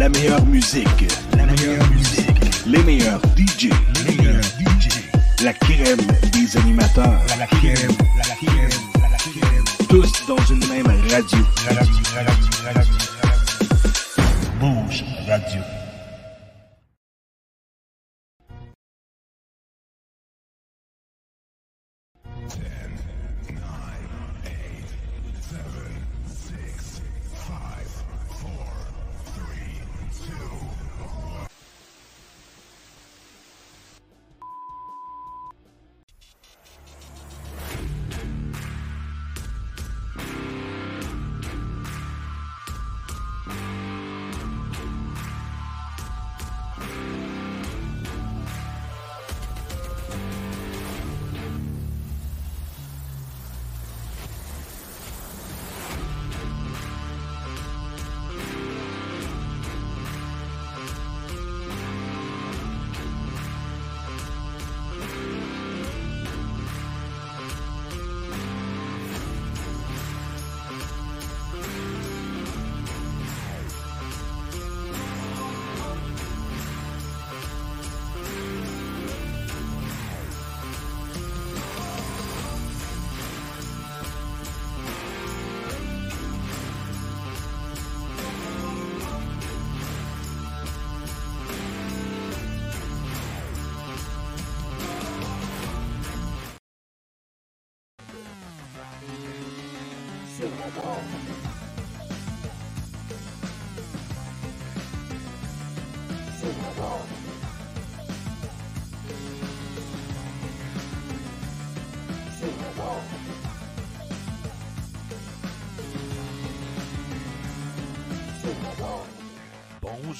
La meilleure musique. La meilleure musique. Les meilleurs DJ. Les meilleurs DJ. La crème des animateurs. La crème. La crème. La crème. Tous dans une même radio. Bouge Radio.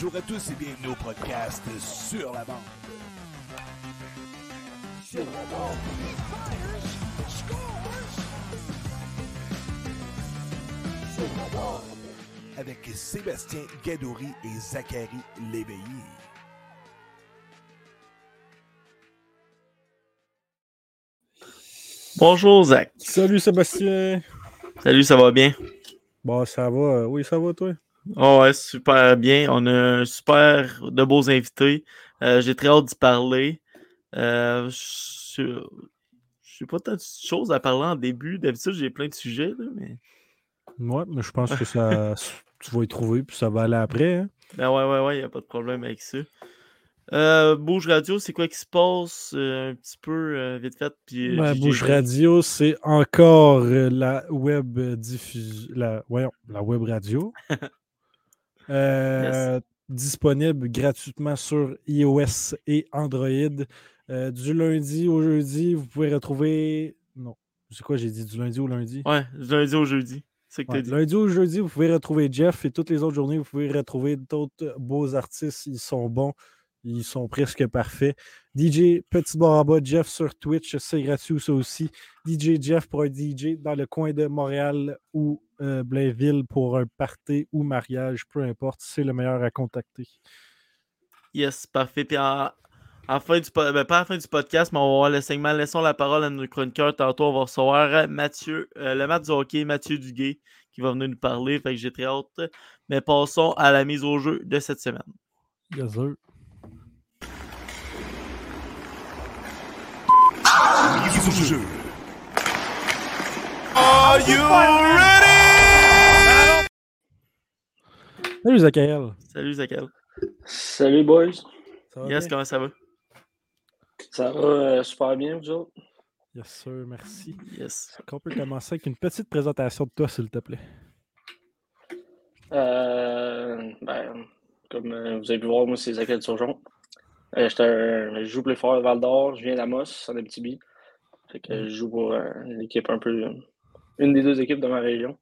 Bonjour à tous et bienvenue au podcast Sur la bande. Sur la bande. Sur la bande. Avec Sébastien Gadouri et Zachary Léveillé. Bonjour Zach. Salut Sébastien. Salut, ça va bien? Bon, ça va. Oui, ça va, toi? Oh ouais, super bien. On a un super de beaux invités. Euh, J'ai très hâte d'y parler. Euh, je n'ai pas tant de choses à parler en début? D'habitude, j'ai plein de sujets, là, mais. Ouais, mais je pense que ça, tu vas y trouver, puis ça va aller après. Hein? Ben ouais, ouais, ouais, il n'y a pas de problème avec ça. Euh, Bouge Radio, c'est quoi qui se passe? Euh, un petit peu euh, vite fait? Puis, ben, Bouge Radio, c'est encore la web diffusion. La, la web radio. yes. Disponible gratuitement sur iOS et Android. du lundi au jeudi, vous pouvez retrouver. Non, c'est quoi, j'ai dit du lundi au lundi? Ouais, du lundi au jeudi. C'est que ouais, dit. Lundi au jeudi, vous pouvez retrouver Jeff et toutes les autres journées, vous pouvez retrouver d'autres beaux artistes. Ils sont bons. Ils sont presque parfaits. DJ Petit Baraba, Jeff sur Twitch, c'est gratuit ça aussi. DJ Jeff pour un DJ dans le coin de Montréal ou euh, Blainville pour un party ou mariage, peu importe, c'est le meilleur à contacter. Yes, parfait. Puis en fin du, ben, pas à la fin du podcast, mais on va voir le segment Laissons la parole à nos chroniqueurs. Tantôt, on va recevoir Mathieu, euh, le match du hockey, Mathieu Duguay, qui va venir nous parler. Fait que j'ai très hâte. Mais passons à la mise au jeu de cette semaine. Yes, sir. Au jeu. Are you ready? Salut Zachary. Salut Zachary. Salut boys. Ça va Yes, bien? comment ça va? Ça va euh, super bien, vous autres? Yes, sir, merci. Yes. Est-ce qu'on peut commencer avec une petite présentation de toi, s'il te plaît? Euh, ben, comme euh, vous avez pu voir, moi, c'est Zachary Surgeon. Euh, j'étais un- je joue plus fort à Val d'Or, je viens d'Amos, en Abitibi. Fait que je joue pour euh, l'équipe un peu. euh, une des deux équipes de ma région.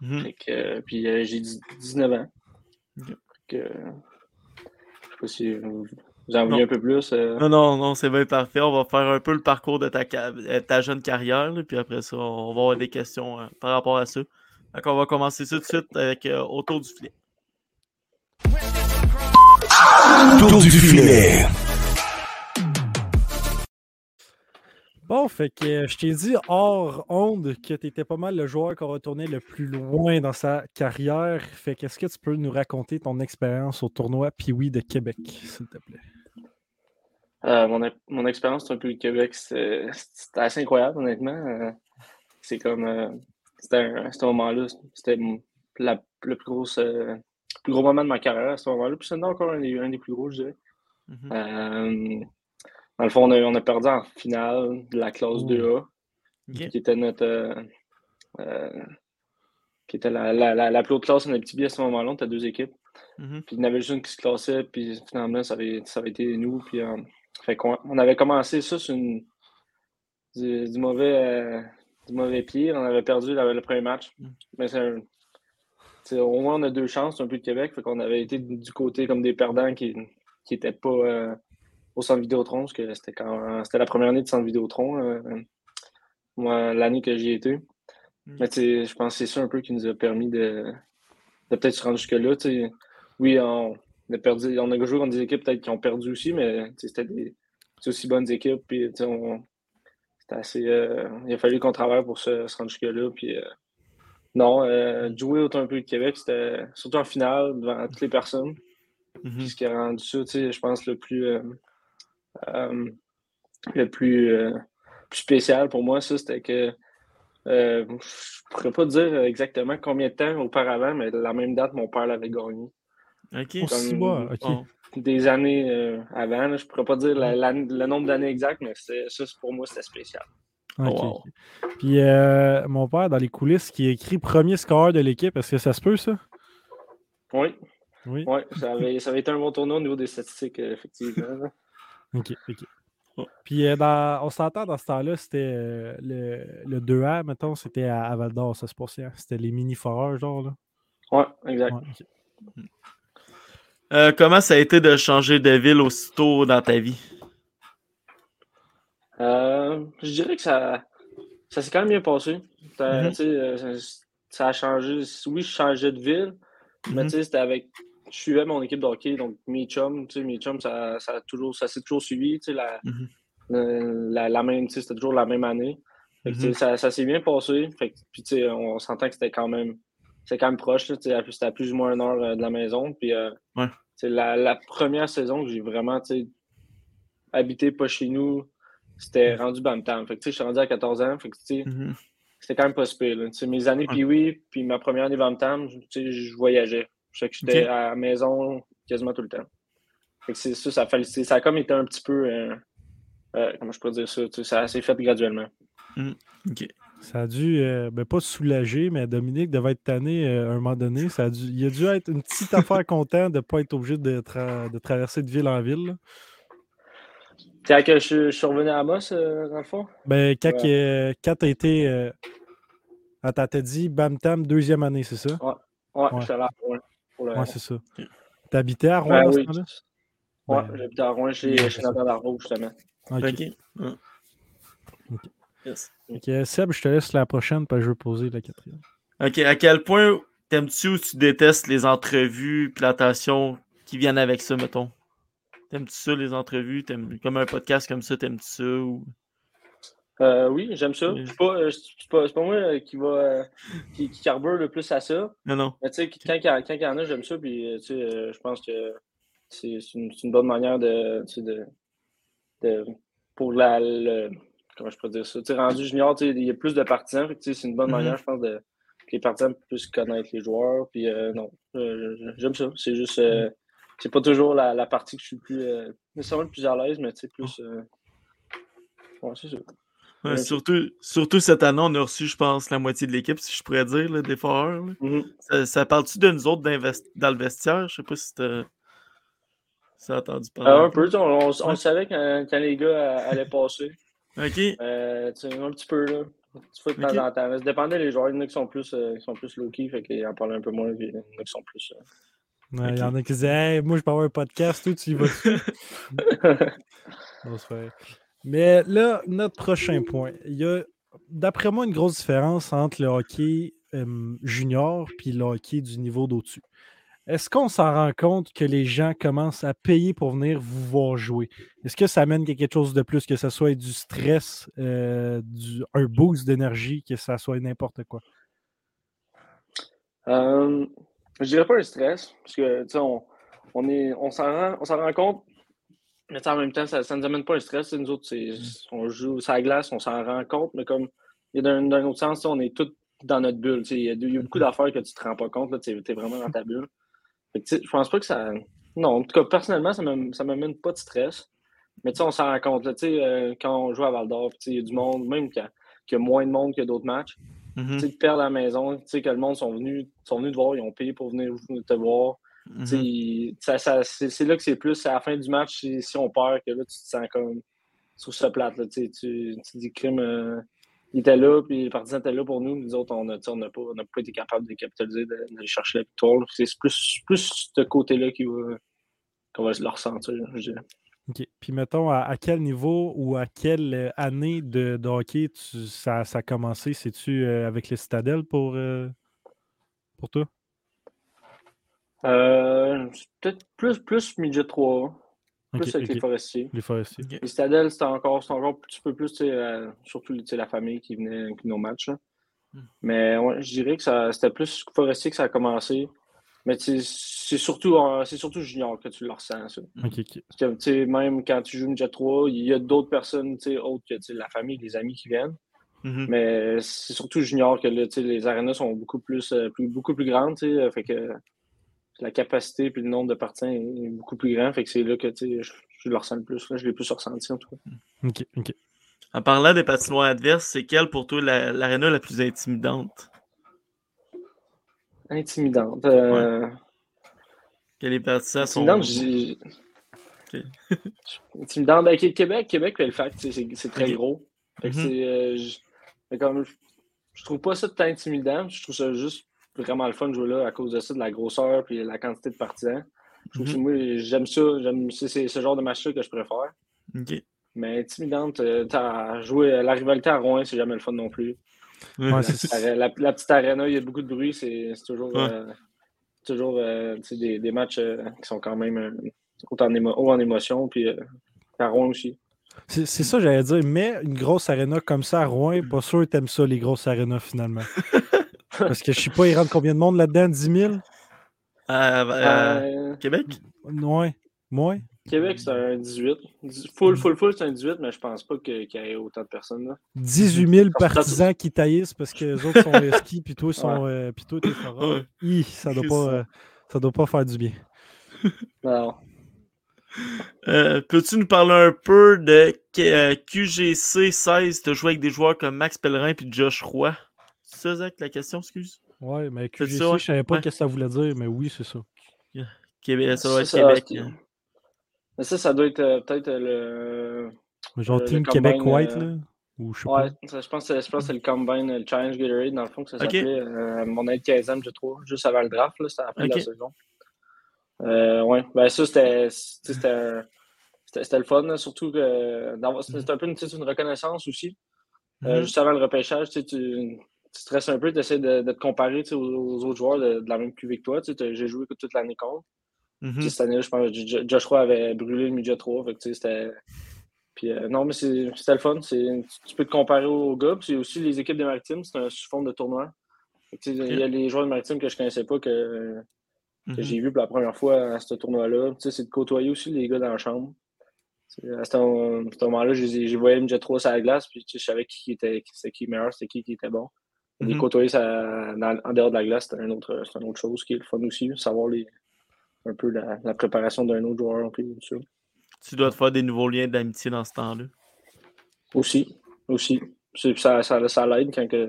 Mhm. Fait que, euh, puis euh, j'ai dix- 19 ans. Ok. Fait que, euh, je sais pas si vous, vous en voulez un peu plus. euh. Non, non, non, c'est bien parfait. On va faire un peu le parcours de ta, euh, ta jeune carrière, là, puis après ça, on va avoir des questions euh, par rapport à ça. Donc, on va commencer tout de suite avec euh, autour du filet. Tour du filet. Bon, fait que euh, je t'ai dit hors onde que tu étais pas mal le joueur qui a retourné le plus loin dans sa carrière. Fait qu'est-ce que tu peux nous raconter ton expérience au tournoi Piwi de Québec, s'il te plaît? Euh, mon, mon expérience un peu du Québec, c'était assez incroyable, honnêtement. Euh, c'est comme. c'était un, moment-là, c'était le plus, gros, plus gros moment de ma carrière à ce moment-là. Puis c'est encore un des, un des, plus gros, je dirais. Mm-hmm. Dans le fond, on a, perdu en finale de la classe 2A, qui était notre. Euh, euh, qui était la, la, la, plus haute classe en Abitibi à ce moment-là. On était deux équipes. Mm-hmm. Puis il y en avait juste une qui se classait, puis finalement, ça avait, ça avait été nous. Puis, euh, fait on, avait commencé ça sur une, du, mauvais, du mauvais pied. On avait perdu le premier match. Mm. Mais c'est au moins, on a deux chances, un peu de Québec. Fait qu'on avait été du côté comme des perdants qui n'étaient pas au centre Vidéotron, parce que c'était quand c'était la première année de centre Vidéotron, euh, moi, l'année que j'y étais. Mm. Mais je pense que c'est ça un peu qui nous a permis de, peut-être se rendre jusque-là. Oui, on, a perdu, on a joué contre des équipes peut-être qui ont perdu aussi, mais c'était des aussi bonnes équipes. Puis, assez, euh, il a fallu qu'on travaille pour se, rendre jusque-là. Puis, euh, non, jouer autant un peu de Québec, c'était surtout en finale devant toutes les personnes. Mm-hmm. ce qui a rendu ça, je pense, le plus, euh, le plus, euh, plus, spécial pour moi, ça, c'était que euh, je ne pourrais pas dire exactement combien de temps auparavant, mais la même date, mon père l'avait gagné. OK. Des années avant, je ne pourrais pas dire le nombre d'années exact, mais ça, pour moi, c'était spécial. Oh, Puis mon père, dans les coulisses, qui écrit premier score de l'équipe, est-ce que ça se peut, ça? Oui. Oui. ça, avait, ça avait été un bon tournoi au niveau des statistiques, effectivement. OK, OK. Puis euh, on s'entend dans ce temps-là, c'était euh, le, le 2A, mettons, c'était à, Val d'Or, ça se passait. Hein? C'était les mini-foreurs, genre, là. Ouais, exact. Euh, comment ça a été de changer de ville aussitôt dans ta vie? je dirais que ça, ça s'est quand même bien passé. Mm-hmm. ça, a changé. Oui, je changeais de ville, mais mm-hmm. c'était avec je suivais mon équipe de hockey, donc mes chums, tu sais, mes chums, ça, ça, toujours, ça s'est toujours suivi, tu sais, la, mm-hmm. la, la, même, c'était toujours la même année. Mm-hmm. ça, ça s'est bien passé. Fait puis, tu sais, on s'entend que c'était quand même, c'était quand même proche, tu sais, c'était à plus ou moins une heure euh, de la maison. Puis, euh, la, la, première saison que j'ai vraiment, tu sais, habité pas chez nous, c'était mm-hmm. rendu Bantam. Fait que, tu sais, je suis rendu à 14 ans, fait que, c'était quand même pas super. Mes années, puis oui, puis ma première année Bantam, je voyageais. Je sais que j'étais à la maison quasiment tout le temps. c'est ça, ça, a, ça a comme été un petit peu. Euh, euh, comment je pourrais dire ça? Ça s'est fait graduellement. OK. Ça a dû, euh, ben pas soulager, mais Dominique devait être tanné à un moment donné. Ça a dû, il a dû être une petite affaire content de ne pas être obligé de, de, traverser de ville en ville. Quand que je, suis revenu à Amos, dans le fond? Ben, quand, quand tu as été. Attends, t'as dit Bam Tam, deuxième année, c'est ça? Ouais, ouais, ouais. Là. Ouais, c'est ça. T'habitais à Rouen ben, oui. ce Ouais, ben, j'habitais à Rouen, chez, chez Nathan justement. OK. OK. Yes. ok. Seb, je te laisse la prochaine, parce que je veux poser la quatrième. OK. À quel point t'aimes-tu ou tu détestes les entrevues, plantations qui viennent avec ça, mettons? T'aimes-tu ça, les entrevues? Comme un podcast comme ça, t'aimes-tu ça? Ou... Euh, oui, j'aime ça. C'est pas, euh, pas, pas, moi euh, qui va qui, qui, carbure le plus à ça. Non, non. Mais tu sais, quand, quand, il y en a, j'aime ça. Puis tu sais, je pense que c'est une, une, bonne manière de, de, de pour la le, comment je peux dire ça? Tu sais, rendu junior, tu sais, il y a plus de partisans. c'est une bonne manière, mm-hmm. je pense, de que les partisans puissent connaître les joueurs. Puis non, j'aime ça. C'est juste mm. c'est pas toujours la, la, partie que je suis le plus nécessairement le plus à l'aise, mais tu sais, plus. ouais, c'est ça surtout, surtout cette année, on a reçu, je pense, la moitié de l'équipe, si je pourrais dire, là, des foreurs. Mm-hmm. Ça, parle-tu de nous autres dans le vestiaire? Je sais pas si tu as entendu parler. Euh, un peu, on, on, savait quand, quand, les gars allaient passer. OK. Euh, un petit peu, là. Tu fais de temps en temps. Ça dépendait des joueurs. Il y en a qui sont plus, euh, qui sont plus low-key, fait qu'ils en parlent un peu moins. il y en a qui sont plus. Euh, il y en a qui disent hey, moi, je peux avoir un podcast, tout, tu y vas on se fait. Mais là, notre prochain point. Il y a, d'après moi, une grosse différence entre le hockey junior et le hockey du niveau d'au-dessus. Est-ce qu'on s'en rend compte que les gens commencent à payer pour venir vous voir jouer? Est-ce que ça amène quelque chose de plus, que ce soit du stress, euh, du, un boost d'énergie, que ça soit n'importe quoi? Euh, je dirais pas un stress, parce que, tu sais, on, on, on s'en rend, on s'en rend compte, mais en même temps, ça ne nous amène pas un stress. Nous autres, mm. on joue sur la glace, on s'en rend compte, mais comme, d'un autre sens, on est tous dans notre bulle. Il y, a, y a beaucoup mm-hmm. d'affaires que tu te rends pas compte, tu es, vraiment dans ta bulle. Je pense pas que ça. Non, en tout cas, personnellement, ça ne m'amène pas de stress. Mais tu sais, on s'en rend compte. Euh, quand on joue à Val d'Or, il y a du monde, même qu'il y, a moins de monde que d'autres matchs. Mm-hmm. Tu perds la maison, tu sais, que le monde sont venus, sont venus te voir, ils ont payé pour venir te voir. Mm-hmm. c'est là que c'est plus à la fin du match, si, on perd, que là, tu te sens comme sur ce plate. Là, tu, tu dis crime. Euh, il était là, puis les partisans étaient là pour nous. Nous autres, on n'a pas, pas, été capable de capitaliser, d'aller chercher la victoire. C'est plus, plus ce côté-là qu'on va, le ressentir, je dirais. OK. Puis mettons, à, quel niveau ou à quelle année de, hockey ça, ça, a commencé? C'est-tu euh, avec les citadelles pour, euh, pour toi? Peut-être plus, plus midget 3. Plus avec les forestiers. Les forestiers. Les Stadel, c'était encore, encore un petit peu plus, euh, surtout la famille qui venait avec nos matchs. Hmm. Mais je dirais que c'était plus forestier que ça a commencé. Mais c'est surtout, euh, surtout junior que tu le ressens. Ça. Parce que, même quand tu joues Jet 3, il y a d'autres personnes autres que la famille, les amis qui viennent. Mm-hmm. Mais c'est surtout junior que les arénas sont beaucoup plus, euh, plus, beaucoup plus grandes. Fait que la capacité et le nombre de partisans est beaucoup plus grand. Fait que c'est là que je, je, le ressens le plus. Là, je l'ai plus ressenti en tout cas. OK, OK. En parlant des patinoires adverses, c'est quelle pour toi l'aréna la, plus intimidante? Intimidante. Euh... Ouais. Que les partisans sont. Intimidante, okay. intimidante. Ben, Québec, Québec, fait, c'est très gros. Fait que mm -hmm. c'est. Euh, je, je trouve pas ça tant intimidant. Je trouve ça juste vraiment le fun de jouer là à cause de ça, de la grosseur et la quantité de partisans. Que mhm. moi, j'aime ça. C'est ce genre de match-là que je préfère. Mais intimidante, euh, as joué la rivalité à Rouen, c'est jamais le fun non plus. la, petite arena, il y a beaucoup de bruit, c'est toujours, euh, toujours euh, des, des, matchs qui sont quand même haut en, en émotion, puis à Rouen aussi. C'est ça, j'allais dire. Mais une grosse arena comme ça à Rouen, pas sûr que t'aimes ça, les grosses arenas, finalement. Parce que je sais pas, il rentre combien de monde là-dedans? 10 000? Euh, euh, Québec? Ouais. Moins? Québec, c'est un 18. Full, full, full, c'est un 18, mais je pense pas qu'il y ait autant de personnes. Là. 18 000 partisans qui taillissent parce que les autres sont ski, puis toi, sont, euh, puis toi, t'es ouais. Ça doit, pas, euh, ça doit pas faire du bien. Non. Euh, peux-tu nous parler un peu de QGC 16? Tu as joué avec des joueurs comme Max Pellerin et Josh Roy? Ça, Zach, la question, excuse? Oui, mais QGC, ça, je savais pas ce que ça voulait dire, mais oui, c'est ça. Québec, ça doit être Québec. Hein. Mais ça, ça doit être euh, peut-être euh, le. Genre Team Québec White, euh, là? Ou je sais ouais, pas. je pense que c'est le Combine, le Challenge Gatorade, dans le fond, que ça s'appelait. mon aide 15e, je trouve, juste avant le draft, là, c'était après okay. la saison. Euh, ouais, ben ça, c'était c'était le fun, surtout que c'était un peu une, une reconnaissance aussi. Mm-hmm. juste avant le repêchage, tu, tu stresses un peu, tu essaies de, te comparer aux, autres joueurs de, la même QV que toi. J'ai joué toute l'année contre. Mm-hmm. Cette année, je pense que Josh Roy avait brûlé le midget 3. c'était. Puis, euh, non, mais c'était le fun. Tu peux te comparer aux gars. Puis aussi, les équipes des Maritimes, c'est un sous forme de tournoi. Il y a les joueurs de Maritimes que je ne connaissais pas que, mm-hmm. j'ai vu pour la première fois à ce tournoi-là. C'est de côtoyer aussi les gars dans la chambre. À ce moment-là, j'ai voyé midget 3 sur la glace. Puis je savais qui était, c'était qui meilleur, c'était qui qui était bon. Les mm-hmm. côtoyer ça, en dehors de la glace, c'est une autre, autre chose qui est le fun aussi. Savoir les, un peu la, la préparation d'un autre joueur. Un peu, Tu dois te faire des nouveaux liens d'amitié dans ce temps-là. Aussi. Aussi. Ça, ça, ça l'aide quand tu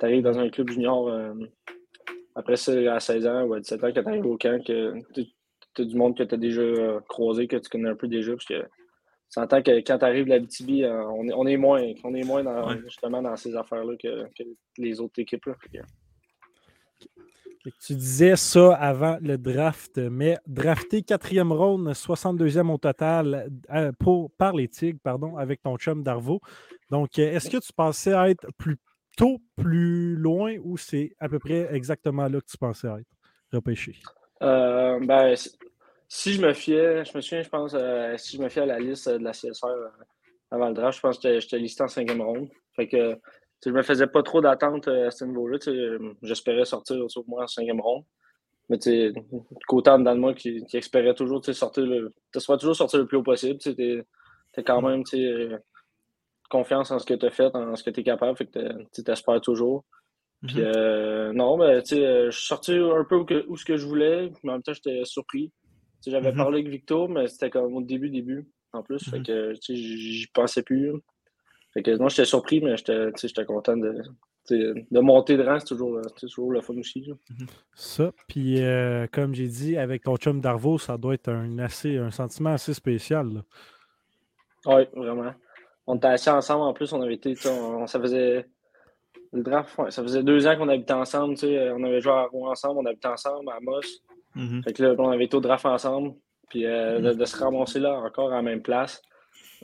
arrives dans un club junior euh, après ça, à 16 ans ou à 17 ans, quand tu arrives au camp, que tu as du monde que tu as déjà euh, croisé, que tu connais un peu déjà. Parce que s'entend que quand tu arrives de la BTB, euh, on, est, on est moins, on est moins dans, justement dans ces affaires-là que, les autres équipes. Là. Tu disais ça avant le draft, mais drafté quatrième round, 62e au total euh, pour, par les Tigres, pardon, avec ton chum Darvo. Donc, euh, est-ce que tu pensais être plus tôt, plus loin ou c'est à peu près exactement là que tu pensais être repêché? Euh, ben, si je me fiais, je me souviens, je pense, euh, si je me fiais à la liste de la CSR euh, avant le draft, je pense que j'étais listé en cinquième ronde. Fait que je me faisais pas trop d'attente à ce niveau-là. J'espérais sortir au moins en cinquième ronde. Mais tu côté en dedans de moi qui, qui espérait toujours sortir le. toujours sortir le plus haut possible. Tu as quand même confiance en ce que tu as fait, en ce que tu es capable. Fait que tu espères toujours. Puis euh, non, mais tu sais, euh, je suis sorti un peu où, ce que je voulais, mais en même temps, j'étais surpris. J'avais mm-hmm. parlé avec Victor, mais c'était comme au début, début, en plus. Fait mm-hmm. que j'y pensais plus. Fait que non, j'étais surpris, mais j'étais content de, de monter de rang, c'est toujours, toujours, le fun aussi. Ça, puis euh, comme j'ai dit, avec ton chum Darvo, ça doit être un, assez, un sentiment assez spécial. Oui, vraiment. On était assis ensemble en plus, on avait été, on, ça faisait le draft, ça faisait deux ans qu'on habitait ensemble, on avait joué à Rouen ensemble, on habitait ensemble à Moss. Mm-hmm. Fait que là, on avait été au draft ensemble, puis euh, de, de, se ramasser là encore à la même place.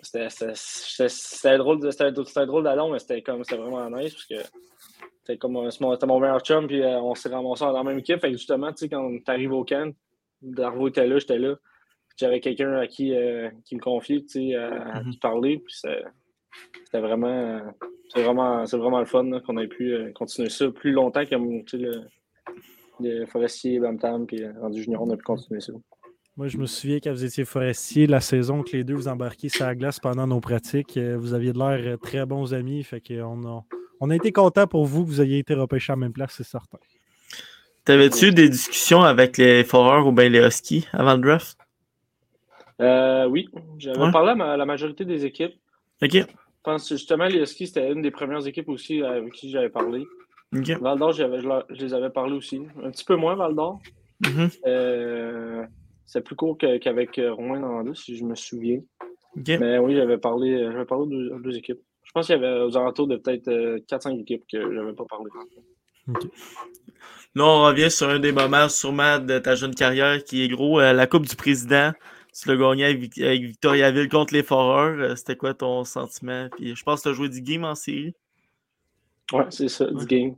C'était drôle, c'était drôle d'allon, mais c'était comme c'était vraiment nice parce que c'était comme c'était mon meilleur chum, puis euh, on s'est ramassé dans la même équipe. Fait que justement, tu sais, quand tu arrives au camp, Darvo était là, j'étais là. J'avais quelqu'un à qui, euh, qui me confiait, tu sais, à, mm-hmm. parler. Puis c'était vraiment, c'est vraiment, vraiment le fun qu'on ait pu euh, continuer ça plus longtemps que le, le forestier, Bamtam, puis rendu junior, on a pu continuer ça. Moi, je me souviens quand vous étiez forestier, la saison que les deux vous embarquiez sur la glace pendant nos pratiques, euh, vous aviez de l'air euh, très bons amis. Fait qu'on a, on a été content pour vous que vous ayez été repêché à la même place, c'est certain. T'avais-tu eu des discussions avec les Foreurs ou bien les Huskies avant le draft? Euh, oui, j'avais parlé à la majorité des équipes. OK. Je pense justement les Huskies, c'était une des premières équipes aussi avec qui j'avais parlé. OK. Val d'Or, je, les avais parlé aussi. Un petit peu moins Val d'Or. Mm-hmm. C'est plus court qu'avec euh, Romain Landis, si je me souviens. Mais oui, j'avais parlé, euh, j'avais parlé de deux, équipes. Je pense qu'il y avait aux alentours de peut-être 4-5 euh, équipes que je n'avais pas parlé. Là, on revient sur un des moments sûrement de ta jeune carrière qui est gros, la Coupe du Président. Tu l'as gagné avec, Victoriaville contre les Foreurs. C'était quoi ton sentiment? Puis je pense que tu as joué du game en série. Ouais, c'est ça, du game.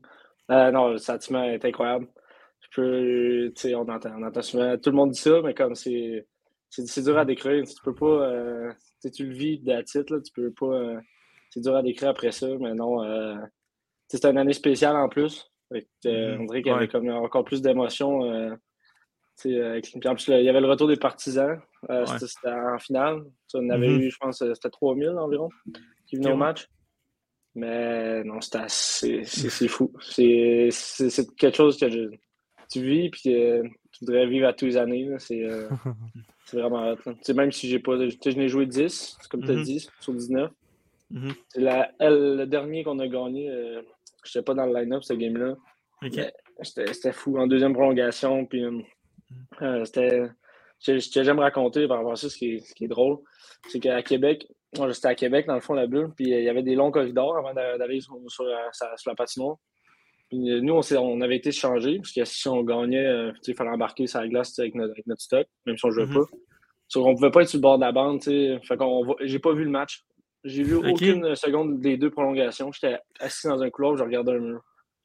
Non, le sentiment est incroyable tu sais, on entend, on entend souvent, tout le monde dit ça, mais comme c'est, c'est, dur à décrire. Tu peux pas, euh, tu le vis de titre, là, tu peux pas, euh, c'est dur à décrire après ça, mais non, euh, c'est une année spéciale en plus. Mm-hmm. On dirait qu'il y avait comme encore plus d'émotions. en plus, il y avait le retour des partisans. C'était en finale. On avait mm-hmm. eu, je pense, c'était 3000 environ qui venaient au match. Mais non, c'était c'est fou. C'est quelque chose que je, tu vis puis tu voudrais vivre à tous les années. Euh, c'est vraiment hot. Même si j'ai pas. Je n'ai joué 10, comme tu as dit, sur 19. Mm-hmm. le dernier qu'on a gagné, euh, je n'étais pas dans le line-up, ce game-là. C'était fou. En deuxième prolongation, puis euh, c'était. Ce que j'aime raconter par rapport à ça, ce qui est, drôle, c'est qu'à Québec, j'étais à Québec, dans le fond, la bulle, puis il y avait des longs corridors avant d'arriver sur, sur, la patinoire. Euh, nous, on, avait été changés, parce que si on gagnait, euh, il fallait embarquer sur la glace avec notre, stock, même si on ne jouait mm-hmm. pas. On ne pouvait pas être sur le bord de la bande. Fait j'ai pas vu le match. J'ai vu aucune seconde des deux prolongations. J'étais assis dans un couloir, je regardais un mur.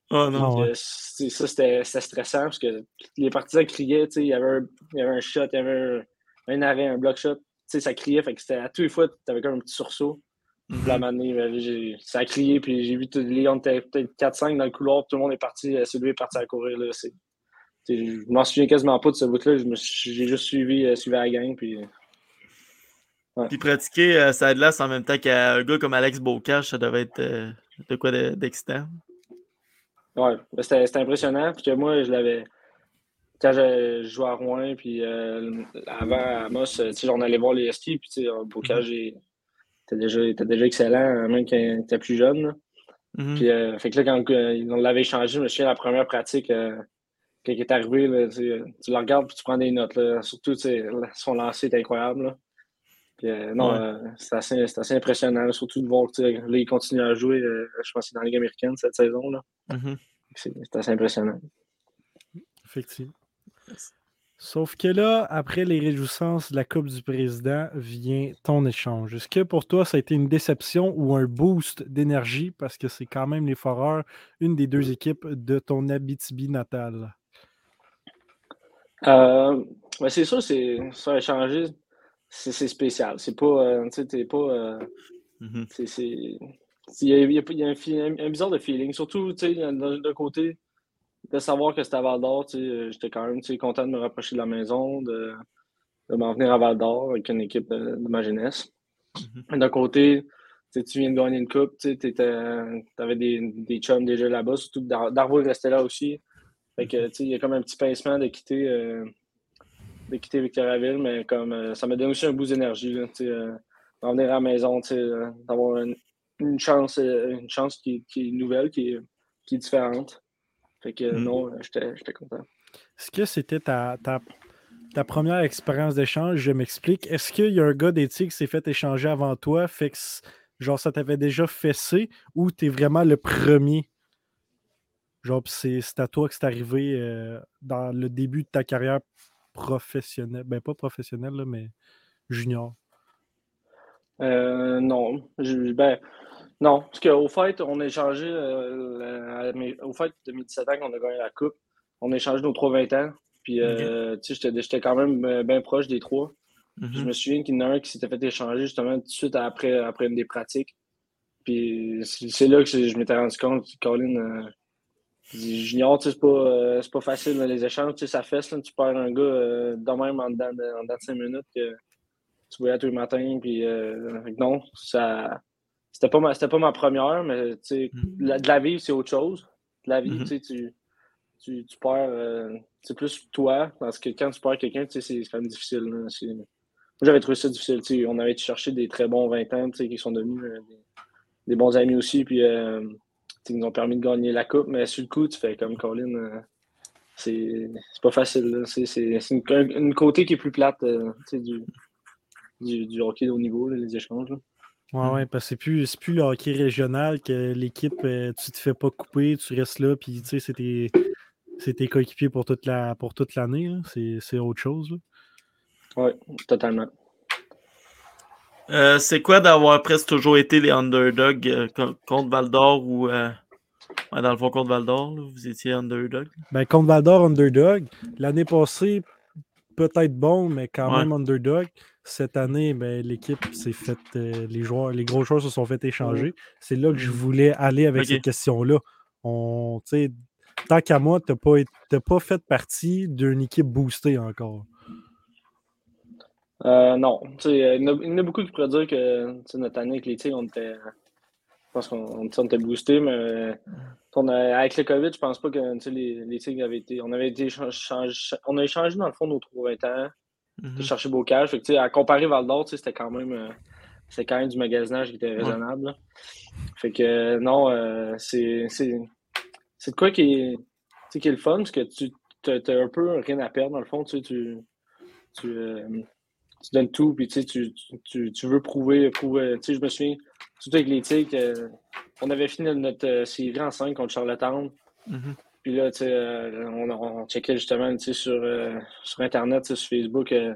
Oh non. Ah ça, c'était stressant parce que les partisans criaient. Il y, avait un, il y avait un shot, il y avait un, arrêt, un block shot. Ça criait. Fait que c'était à tous les fois, tu avais comme un petit sursaut. La -hmm. ça a crié, puis j'ai vu Léon peut-être 4-5 dans le couloir, tout le monde est parti, celui est parti à courir. Là, je m'en souviens quasiment pas de ce bout-là, j'ai juste suivi, euh, suivi la gang. Puis, ouais. puis pratiquer euh, ça glace en même temps qu'un gars comme Alex Bocage, ça devait être euh, de quoi d'excitant. ouais, ben, c'était impressionnant, parce que moi, je l'avais quand je jouais à Rouen, puis avant à Moss, on allait voir les skis, puis Bocage, mm était déjà, était déjà excellent, même quand il était plus jeune. Mm-hmm. Puis, euh, fait que là, quand euh, on l'avait échangé, je me souviens, la première pratique, euh, il est arrivé, tu, le regardes et tu prends des notes. Surtout, son lancer est incroyable. Puis, non, c'est assez, assez, impressionnant, surtout de voir qu'il il continue à jouer, je pense, dans la Ligue américaine cette saison. là mm-hmm. C'est assez impressionnant. Effectivement. Sauf que là, après les réjouissances de la Coupe du Président, vient ton échange. Est-ce que pour toi, ça a été une déception ou un boost d'énergie? Parce que c'est quand même les Foreurs, une des deux équipes de ton Abitibi natal. Euh, ben, c'est sûr, c'est ça échanger, c'est spécial. C'est pas, euh, tu sais, t'es pas. Euh, Mhm. c'est, c'est- il y a, y a- y a un, un- bizarre de feeling. Surtout, tu sais, d'un d'un côté, de savoir que c'était à Val d'Or, euh, j'étais quand même content de me rapprocher de la maison, de, de m'en venir à Val d'Or avec une équipe de, de ma jeunesse. D'un côté, tu viens de gagner une coupe, tu avais des, des chums déjà là-bas, surtout que Dar- Darvaux restait là aussi. Fait que, tu sais, il y a comme un petit pincement de quitter, euh, de quitter Victoriaville, mais comme euh, ça m'a donné aussi un boost d'énergie, euh, d'en venir à la maison, euh, d'avoir une, une chance, euh, une chance qui, qui est nouvelle, qui est, qui est différente. Fait que Mm. non, j'étais j'étais content. Est-ce que c'était ta, ta, ta première expérience d'échange? Je m'explique. Est-ce qu'il y a un gars d'éthique qui s'est fait échanger avant toi, fait que genre ça t'avait déjà fessé ou t'es vraiment le premier? Genre, pis c'est c'est à toi que c'est arrivé euh, dans le début de ta carrière professionnelle. Ben, pas professionnelle, là, mais junior. Euh, non. Je- ben, non. Parce qu'au fait, on a échangé euh, la- au fait 2017 ans qu'on a gagné la Coupe. On a échangé nos trois 20 ans. Puis, euh, tu sais, j'étais- quand même euh, bien proche des trois. Je Mhm. me souviens qu'il y en a un qui s'était fait échanger justement tout de suite après, après une des pratiques. Puis c'est là que je, m'étais rendu compte, Colin, euh, Junior, tu sais, c'est pas, euh, pas facile les échanges, tu sais, ça fesse, là, tu perds un gars euh, de même en dedans, de, en dedans de 5 minutes que tu voyais tous les matins. Puis euh, non, ça. C'était pas, ma, c'était pas ma première, mais tu sais, Mhm. la- de la vivre, c'est autre chose. De la vie, Mhm. tu sais, tu, tu, tu perds. euh, c'est plus toi, parce que quand tu perds quelqu'un, tu sais, c'est quand même difficile. là. Moi, j'avais trouvé ça difficile. tu sais. On avait été chercher des très bons 20 ans, tu sais, qui sont devenus euh, des, des bons amis aussi. Puis, euh, ils nous ont permis de gagner la coupe. Mais sur le coup, tu fais comme Colin. euh, c'est pas facile. C'est une, un- une côté qui est plus plate tu sais, du, du, du hockey de haut niveau, là, les échanges. là. Ouais, ouais, parce que c'est plus, c'est plus le hockey régional que l'équipe, euh, tu te fais pas couper, tu restes là, puis tu sais, c'est tes, c'est tes coéquipiers pour toute, la, pour toute l'année. C'est, c'est autre chose. Oui, totalement. Euh, c'est quoi d'avoir presque toujours été les underdogs euh, co- contre Val d'Or ou euh, ouais, dans le fond contre Val d'Or, vous étiez underdog? Ben, contre Val d'Or, underdog. L'année passée, peut-être bon, mais quand Ouais. même underdog. Cette année, ben, l'équipe s'est faite. euh, les, joueurs, les gros joueurs se sont fait échanger. C'est là que je voulais aller avec cette question-là. On, tant qu'à moi, tu n'as pas, t'as pas fait partie d'une équipe boostée encore. Euh, non, il y en a- il y en a beaucoup qui pourraient dire que notre année avec les Tigres, on était. Je pense qu'on on, on était boosté, mais on a- avec le COVID, je pense pas que les, les Tigres avaient été. On avait été change- on a échangé dans le fond nos 3 20 ans, Mhm. chercher Bocage. Fait que, à comparer Val d'Or, c'était quand même. euh, c'était quand même du magasinage qui était raisonnable. là. Fait que euh, non, euh, c'est. De quoi qui est, qui est le fun, parce que tu as un peu rien à perdre dans le fond. Tu tu, tu, tu donnes tout, puis tu, tu, tu- veux prouver, prouver. Je me souviens, surtout avec les euh, on avait fini notre série en 5 contre Charlottetown. Mhm. Puis là, tu sais, euh, on, on checkait justement sur, euh, sur Internet, sur Facebook, euh,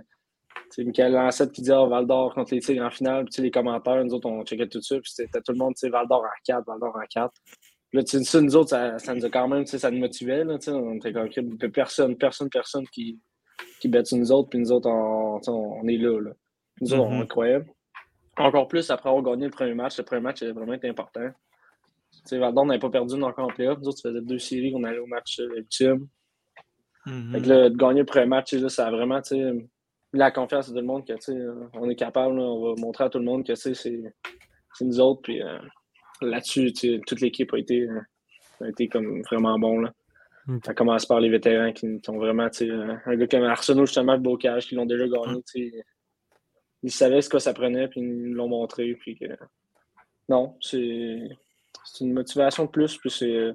Michael Lancette qui disait oh, Val d'Or contre les Tigres en finale. Puis les commentaires, nous autres, on checkait tout ça. Puis c'était tout le monde, Val d'Or en 4, Val d'Or en 4. Puis Là, ça, nous autres, ça, ça nous a quand même, ça nous motivait. Là, on était comme personne, personne, personne qui, qui bête sur nous autres. Puis nous autres, on, est là. nous autres, on Mhm. le croyait. Encore plus après avoir gagné le premier match. Le premier match avait vraiment été important. D'Or n'avait pas perdu une encore en playoff. Nous autres, ça faisait deux séries qu'on allait au match ultime. Fait que là, de gagner le premier match, là, ça a vraiment la confiance à tout le monde que on est capable, là, on va montrer à tout le monde que c'est nous autres. Puis euh, là-dessus, toute l'équipe a été, euh, a été comme vraiment bon. Là. Ça commence par les vétérans qui, qui ont vraiment, euh, un gars comme Arsenault, justement, le Bocage, qui l'ont déjà gagné. sais. Ils savaient ce que ça prenait, puis ils nous l'ont montré. Puis que... Non, c'est c'est une motivation de plus, puis c'est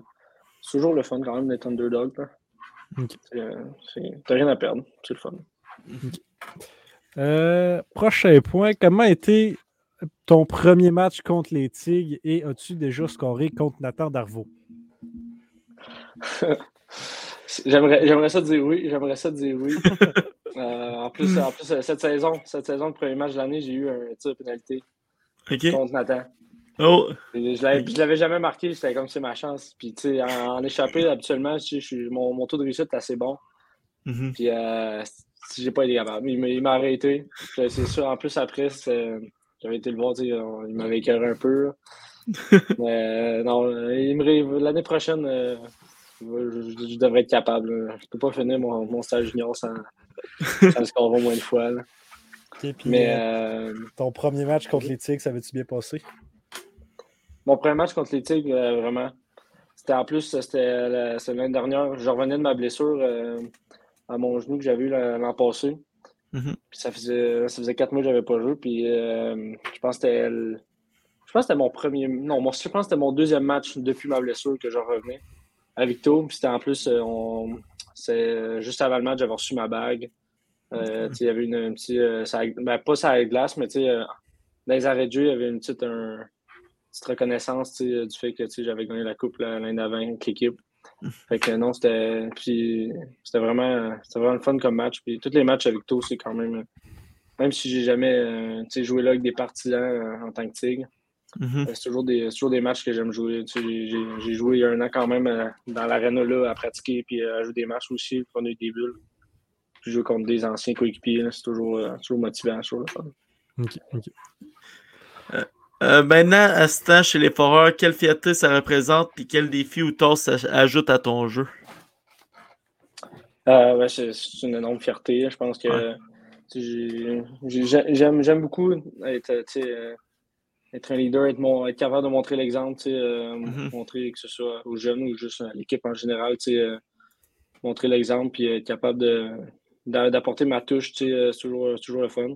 toujours le fun quand même d'être underdog. Là. Ok. C'est, c'est- T'as rien à perdre, c'est le fun. Euh, prochain point. Comment a été ton premier match contre les Tigres et as-tu déjà scoré contre Nathan Darvaux? J'aimerais, j'aimerais ça dire oui. J'aimerais ça dire oui. Euh, en, plus, en plus, cette saison, cette saison, le premier match de l'année, j'ai eu un tir de pénalité contre Nathan. Oh, Je l'avais, jamais marqué, c'était comme c'est ma chance. Puis tu sais, en, en échappé, habituellement, tu sais, je suis- mon, mon taux de réussite est assez bon. Mhm. Puis euh, si j'ai pas été capable. Il m'a il m'a arrêté. C'est sûr, en plus, après, j'avais été le voir, tu sais, on- il m'avait écœuré un peu. Mais euh, non, l'année prochaine, euh, je, je- je devrais être capable. Je peux pas finir mon, mon stage junior sans, sans le score au moins une fois. puis, Mais euh, ton premier match contre les Tigres, ça avait-tu bien passé? Mon premier match contre les Tigres, euh, vraiment, c'était en plus, c'était la- c'était l'année dernière. Je revenais de ma blessure euh, à mon genou que j'avais eu la- l'an passé. Mhm. Puis ça faisait, ça faisait quatre mois que j'avais pas joué. Puis euh, je pense que c'était je pense c'était mon premier. Non, mon- je pense que c'était mon deuxième match depuis ma blessure que je revenais à Victo. Puis c'était en plus, euh, on, c'est juste avant le match, j'avais reçu ma bague. Euh, sais, Il y avait une, un petit. euh, ça- ben, pas ça avec glace, mais tu sais, euh, dans les arrêts de jeu, il y avait une petite, un- petite reconnaissance du fait que j'avais gagné la coupe l'année d'avant avec l'équipe. Fait que non, c'était. Puis c'était vraiment, c'était vraiment le fun comme match. Puis tous les matchs avec Victo, c'est quand même. Même si j'ai jamais euh, joué là avec des partisans euh, en tant que Tigre, Mhm. euh, c'est toujours, toujours des matchs que j'aime jouer. J'ai- joué il y a un an quand même euh, dans l'aréna là à pratiquer puis euh, à jouer des matchs aussi. puis On a eu des bulles. Puis jouer contre des anciens coéquipiers, c'est toujours, euh, toujours motivant, toujours le fun. Euh, maintenant, à ce temps, chez les Foreurs, quelle fierté ça représente et quel défi ou tâche ça ajoute à ton jeu? Euh, ouais, c'est, une énorme fierté. Je pense que Ouais. j'aime, beaucoup être, euh, être un leader, être, mon, être capable de montrer l'exemple, Mhm. montrer que ce soit aux jeunes ou juste à l'équipe en général, euh, montrer l'exemple puis être capable d'apporter ma touche, c'est toujours, toujours le fun.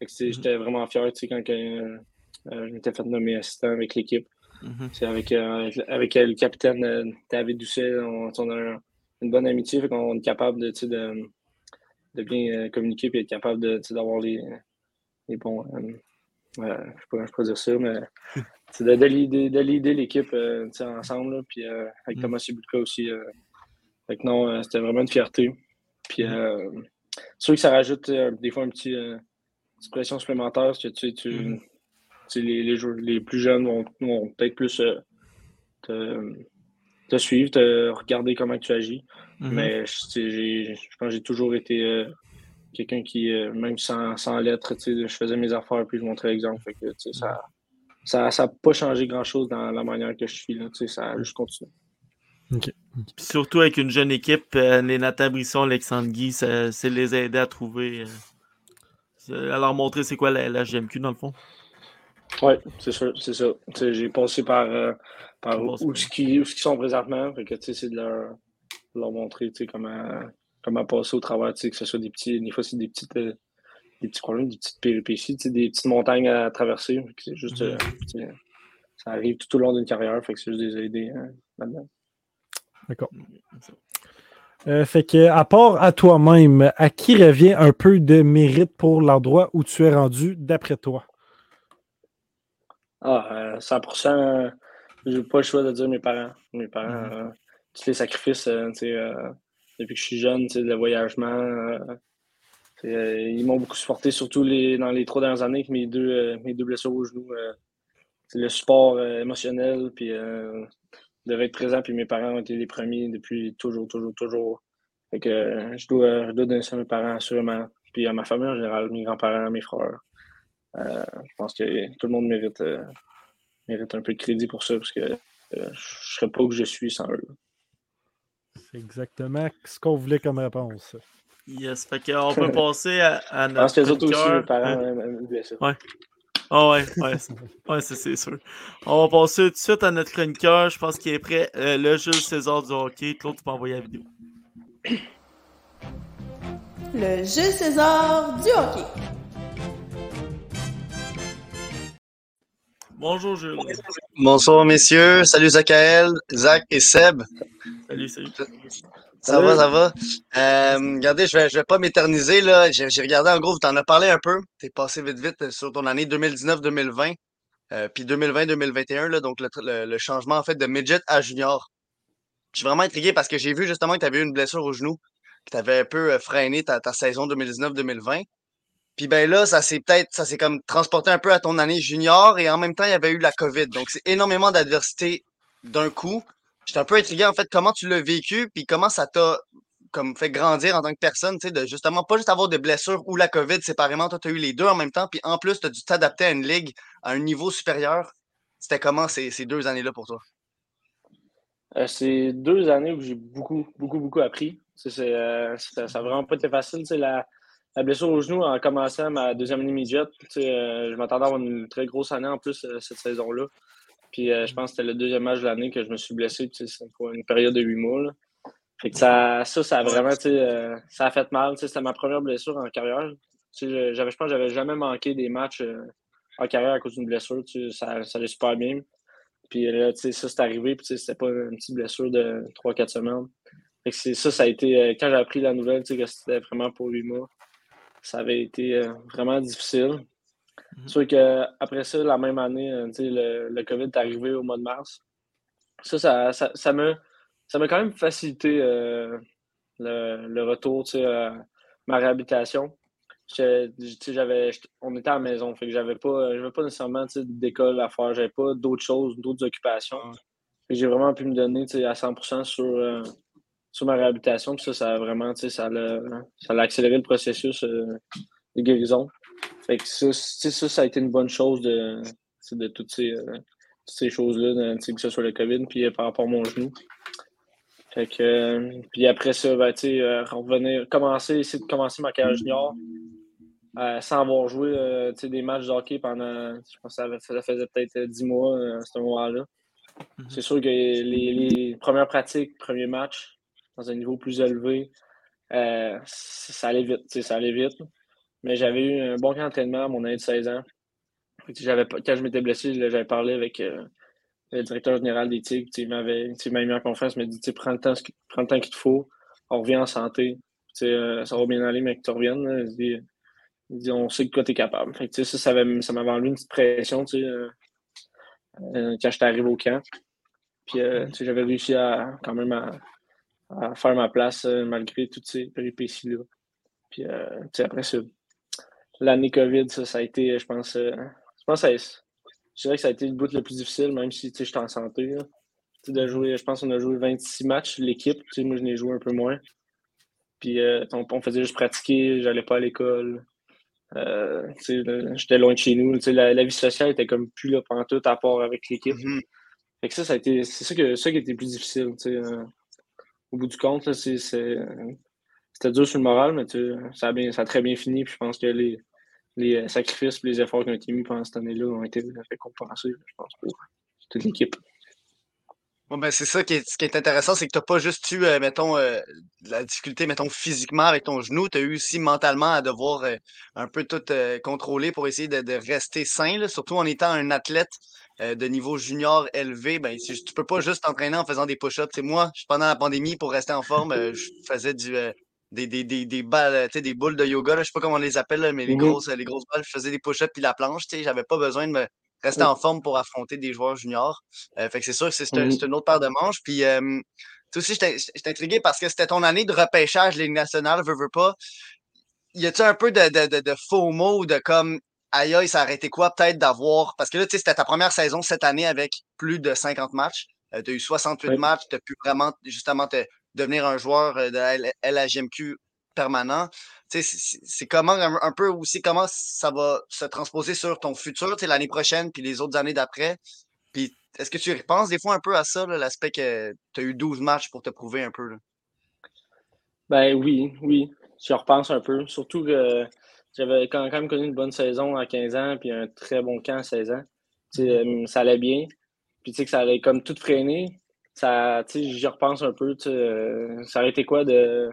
Mhm. J'étais vraiment fier quand euh, je m'étais fait nommer assistant avec l'équipe. Mhm. C'est avec, euh, avec, euh, le capitaine euh, David Doucet, on, on a un- une bonne amitié, fait qu'on est capable de, de, de bien euh, communiquer et être capable d'avoir les, les bons. euh, euh, je ne sais pas comment je peux dire ça, mais c'est de, de, leader l'équipe euh, ensemble. là, puis euh, avec Mm. Thomas Sibutka aussi. euh, fait que non, euh, c'était vraiment une fierté. Puis Mm. euh, c'est sûr que ça rajoute euh, des fois un petit, euh, petite pression supplémentaire parce que tu sais, tu, Mhm. Les, les, plus jeunes vont, vont peut-être plus euh, te, te suivre, te regarder comment tu agis. Mhm. Mais je, pense que j'ai toujours été euh, quelqu'un qui, euh, même sans, sans lettres, tu sais, je faisais mes affaires puis je montrais l'exemple. Fait que, tu sais, ça ça n'a pas changé grand-chose dans la manière que je suis. Là, tu sais, ça a juste continué. Puis surtout avec une jeune équipe, euh, les Nathan Brisson, Alexandre Guy, ça- c'est les aider à trouver. euh, à leur montrer c'est quoi la, la GMQ dans le fond. Oui, c'est sûr, c'est ça. J'ai passé par, euh, par où, sont présentement. Fait que, c'est de leur, leur montrer comment, comment passer au travers, que ce soit des petits. Des fois, c'est des petites. euh, des petits problèmes, des petites péripéties, des petites montagnes à traverser. C'est juste. Mhm. euh, ça arrive tout au long d'une carrière, fait que c'est juste des aider hein, là-dedans. D'accord. Euh, fait que, à part à toi-même, à qui revient un peu de mérite pour l'endroit où tu es rendu d'après toi? Ah, euh, 100%, j'ai pas le choix de dire mes parents. Mes parents, euh, tous les sacrifices, euh, tu sais, euh, depuis que je suis jeune, tu sais, le voyagement, euh, euh, ils m'ont beaucoup supporté, surtout les, dans les trois dernières années avec mes deux, euh, mes deux blessures au genou. euh, c'est le support euh, émotionnel, puis euh, devait être présent, puis mes parents ont été les premiers depuis toujours, toujours, toujours. Fait que euh, je dois, je dois donner ça à mes parents, assurément. Puis à ma famille en général, mes grands-parents, mes frères. Euh, je pense que tout le monde mérite, euh, mérite un peu de crédit pour ça, parce que euh, je ne serais pas où je suis sans eux. C'est exactement ce qu'on voulait comme réponse. Yes, fait qu'on peut passer à, à Je notre pense que les autres aussi, mes parents, ça. Ah ouais, ouais, c'est- ouais, c'est sûr. On va passer tout de suite à notre chroniqueur. Je pense qu'il est prêt. Euh, le Jules César du hockey. Claude, tu peux envoyer la vidéo. Le Jules César du hockey. Bonjour Jules. Bonsoir messieurs, salut Zachary, Zach et Seb. Salut, salut. Ça Salut. va, ça va? Euh, regardez, je vais, je vais pas m'éterniser là. J'ai regardé en gros, tu en as parlé un peu. T'es passé vite vite sur ton année 2019-2020, euh, puis 2020-2021 là, donc le, le- le changement en fait de midget à junior. Je suis vraiment intrigué parce que j'ai vu justement que tu avais eu une blessure au genou, que tu avais un peu euh, freiné ta, ta saison 2019-2020. Puis ben là, ça s'est peut-être, ça s'est comme transporté un peu à ton année junior et en même temps, il y avait eu la COVID. Donc c'est énormément d'adversité d'un coup. J'étais un peu intrigué en fait comment tu l'as vécu puis comment ça t'a comme fait grandir en tant que personne, tu sais, de justement pas juste avoir des blessures ou la COVID séparément. Toi, tu as eu les deux en même temps, puis en plus, tu as dû t'adapter à une ligue à un niveau supérieur. C'était comment ces, ces deux années-là pour toi? Euh, c'est deux années où j'ai beaucoup, beaucoup, beaucoup appris. C'est, euh, ça n'a vraiment pas été facile. La, la blessure au genou en commençant ma deuxième année immédiate, euh, je m'attendais à avoir une très grosse année en plus euh, cette saison-là. Puis euh, je pense que c'était le deuxième match de l'année que je me suis blessé. C'est une période de huit mois. Fait que ça, ça, ça a vraiment ça a fait mal. C'était ma première blessure en carrière. J'avais, je pense que j'avais jamais manqué des matchs en carrière à cause d'une blessure. Ça, ça allait super bien. Puis là, ça, c'est arrivé. Puis c'était pas une petite blessure de 3-4 semaines. Fait que ça, ça a été. quand j'ai appris la nouvelle que c'était vraiment pour huit mois, ça avait été vraiment difficile. C'est sûr qu'après ça, la même année, le, le COVID est arrivé au mois de mars. Ça, ça, ça, ça m'a ça quand même facilité euh, le, le, retour, à ma réhabilitation. J'avais, on était à la maison, fait que j'avais pas, j'avais pas nécessairement d'école à faire, j'avais pas d'autres choses, d'autres occupations. J'ai vraiment pu me donner à 100% sur, euh, sur ma réhabilitation. Puis ça, ça a vraiment, ça a, ça a accéléré le processus euh, de guérison. Fait que ça, ça, ça a été une bonne chose de, de toutes ces, euh, ces choses-là, que ce soit le COVID, puis euh, par rapport à mon genou. Fait que, puis après ça, ben, euh, revenir, commencer, essayer de commencer ma carrière junior sans avoir joué des matchs de hockey pendant, je pense que ça, faisait peut-être 10 mois à ce moment-là. Mm-hmm. C'est sûr que les, les, premières pratiques, premiers matchs, dans un niveau plus élevé, ça allait vite, ça allait vite. Mais j'avais eu un bon camp d'entraînement à mon année de 16 ans. Quand je m'étais blessé, j'avais parlé avec euh, le directeur général des Tigres. Il m'avait mis en confiance, il m'a dit prends le temps, prends le temps qu'il te faut, on revient en santé. Euh, ça va bien aller, mais que tu reviennes. Il dit, on sait de quoi tu es capable. Fait ça, ça m'avait enlevé une petite pression euh, quand j'étais arrivé au camp. Puis j'avais réussi à quand même à, faire ma place malgré toutes ces péripéties-là. Puis après ça, l'année COVID, ça, ça, a été, je pense, euh, je pense que ça, je dirais que ça a été le bout le plus difficile, même si j'étais en santé. De jouer, je pense qu'on a joué 26 matchs, l'équipe. Moi, je n'ai joué un peu moins. Puis euh, on, faisait juste pratiquer, j'allais pas à l'école. Euh, j'étais loin de chez nous. La, la, vie sociale était comme plus là pendant tout à part avec l'équipe. Mm-hmm. Fait que ça, ça a été. C'est ça, que, ça qui était plus difficile. Au bout du compte, c'était dur sur le moral, mais ça a, bien, ça a très bien fini. Puis je pense que les, les euh, sacrifices et les efforts qui ont été mis pendant cette année-là ont été récompensés, je pense, pour toute l'équipe. ben c'est ça qui est, ce qui est intéressant, c'est que tu n'as pas juste eu, euh, mettons, euh, la difficulté, mettons, physiquement avec ton genou, tu as eu aussi mentalement à devoir un peu tout contrôler pour essayer de, rester sain, surtout en étant un athlète de niveau junior élevé. Ben, tu peux pas juste t'entraîner en faisant des push-ups. Moi, pendant la pandémie, pour rester en forme, je faisais du, des, des, des, des balles, des boules de yoga, là, je sais pas comment on les appelle, mais les, mmh grosses, les grosses balles, je faisais des push-ups puis la planche, j'avais pas besoin de me rester en forme pour affronter des joueurs juniors. Euh, fait que c'est sûr que c'est mmh une autre paire de manches. Puis euh, aussi, j'étais intrigué parce que c'était ton année de repêchage Ligue nationale, veux, veux pas. Y a-tu un peu de, de, de, de faux mots de comme aïe aïe, ça a arrêté quoi peut-être d'avoir. Parce que là, tu sais, c'était ta première saison cette année avec plus de 50 matchs. Euh, tu as eu 68 matchs, tu as pu vraiment justement te, devenir un joueur euh, de LHMQ permanent. C'est comment un, peu aussi comment ça va se transposer sur ton futur l'année prochaine puis les autres années d'après. Puis est-ce que tu repenses des fois un peu à ça, l'aspect que tu as eu 12 matchs pour te prouver un peu? Là? Ben oui, oui. Je repense un peu. Surtout que j'avais quand même connu une bonne saison à 15 ans puis un très bon camp à 16 ans. Mm-hmm. ça allait bien. Puis tu sais que ça allait comme tout freiner ça, j'y repense un peu. Euh, ça aurait été quoi de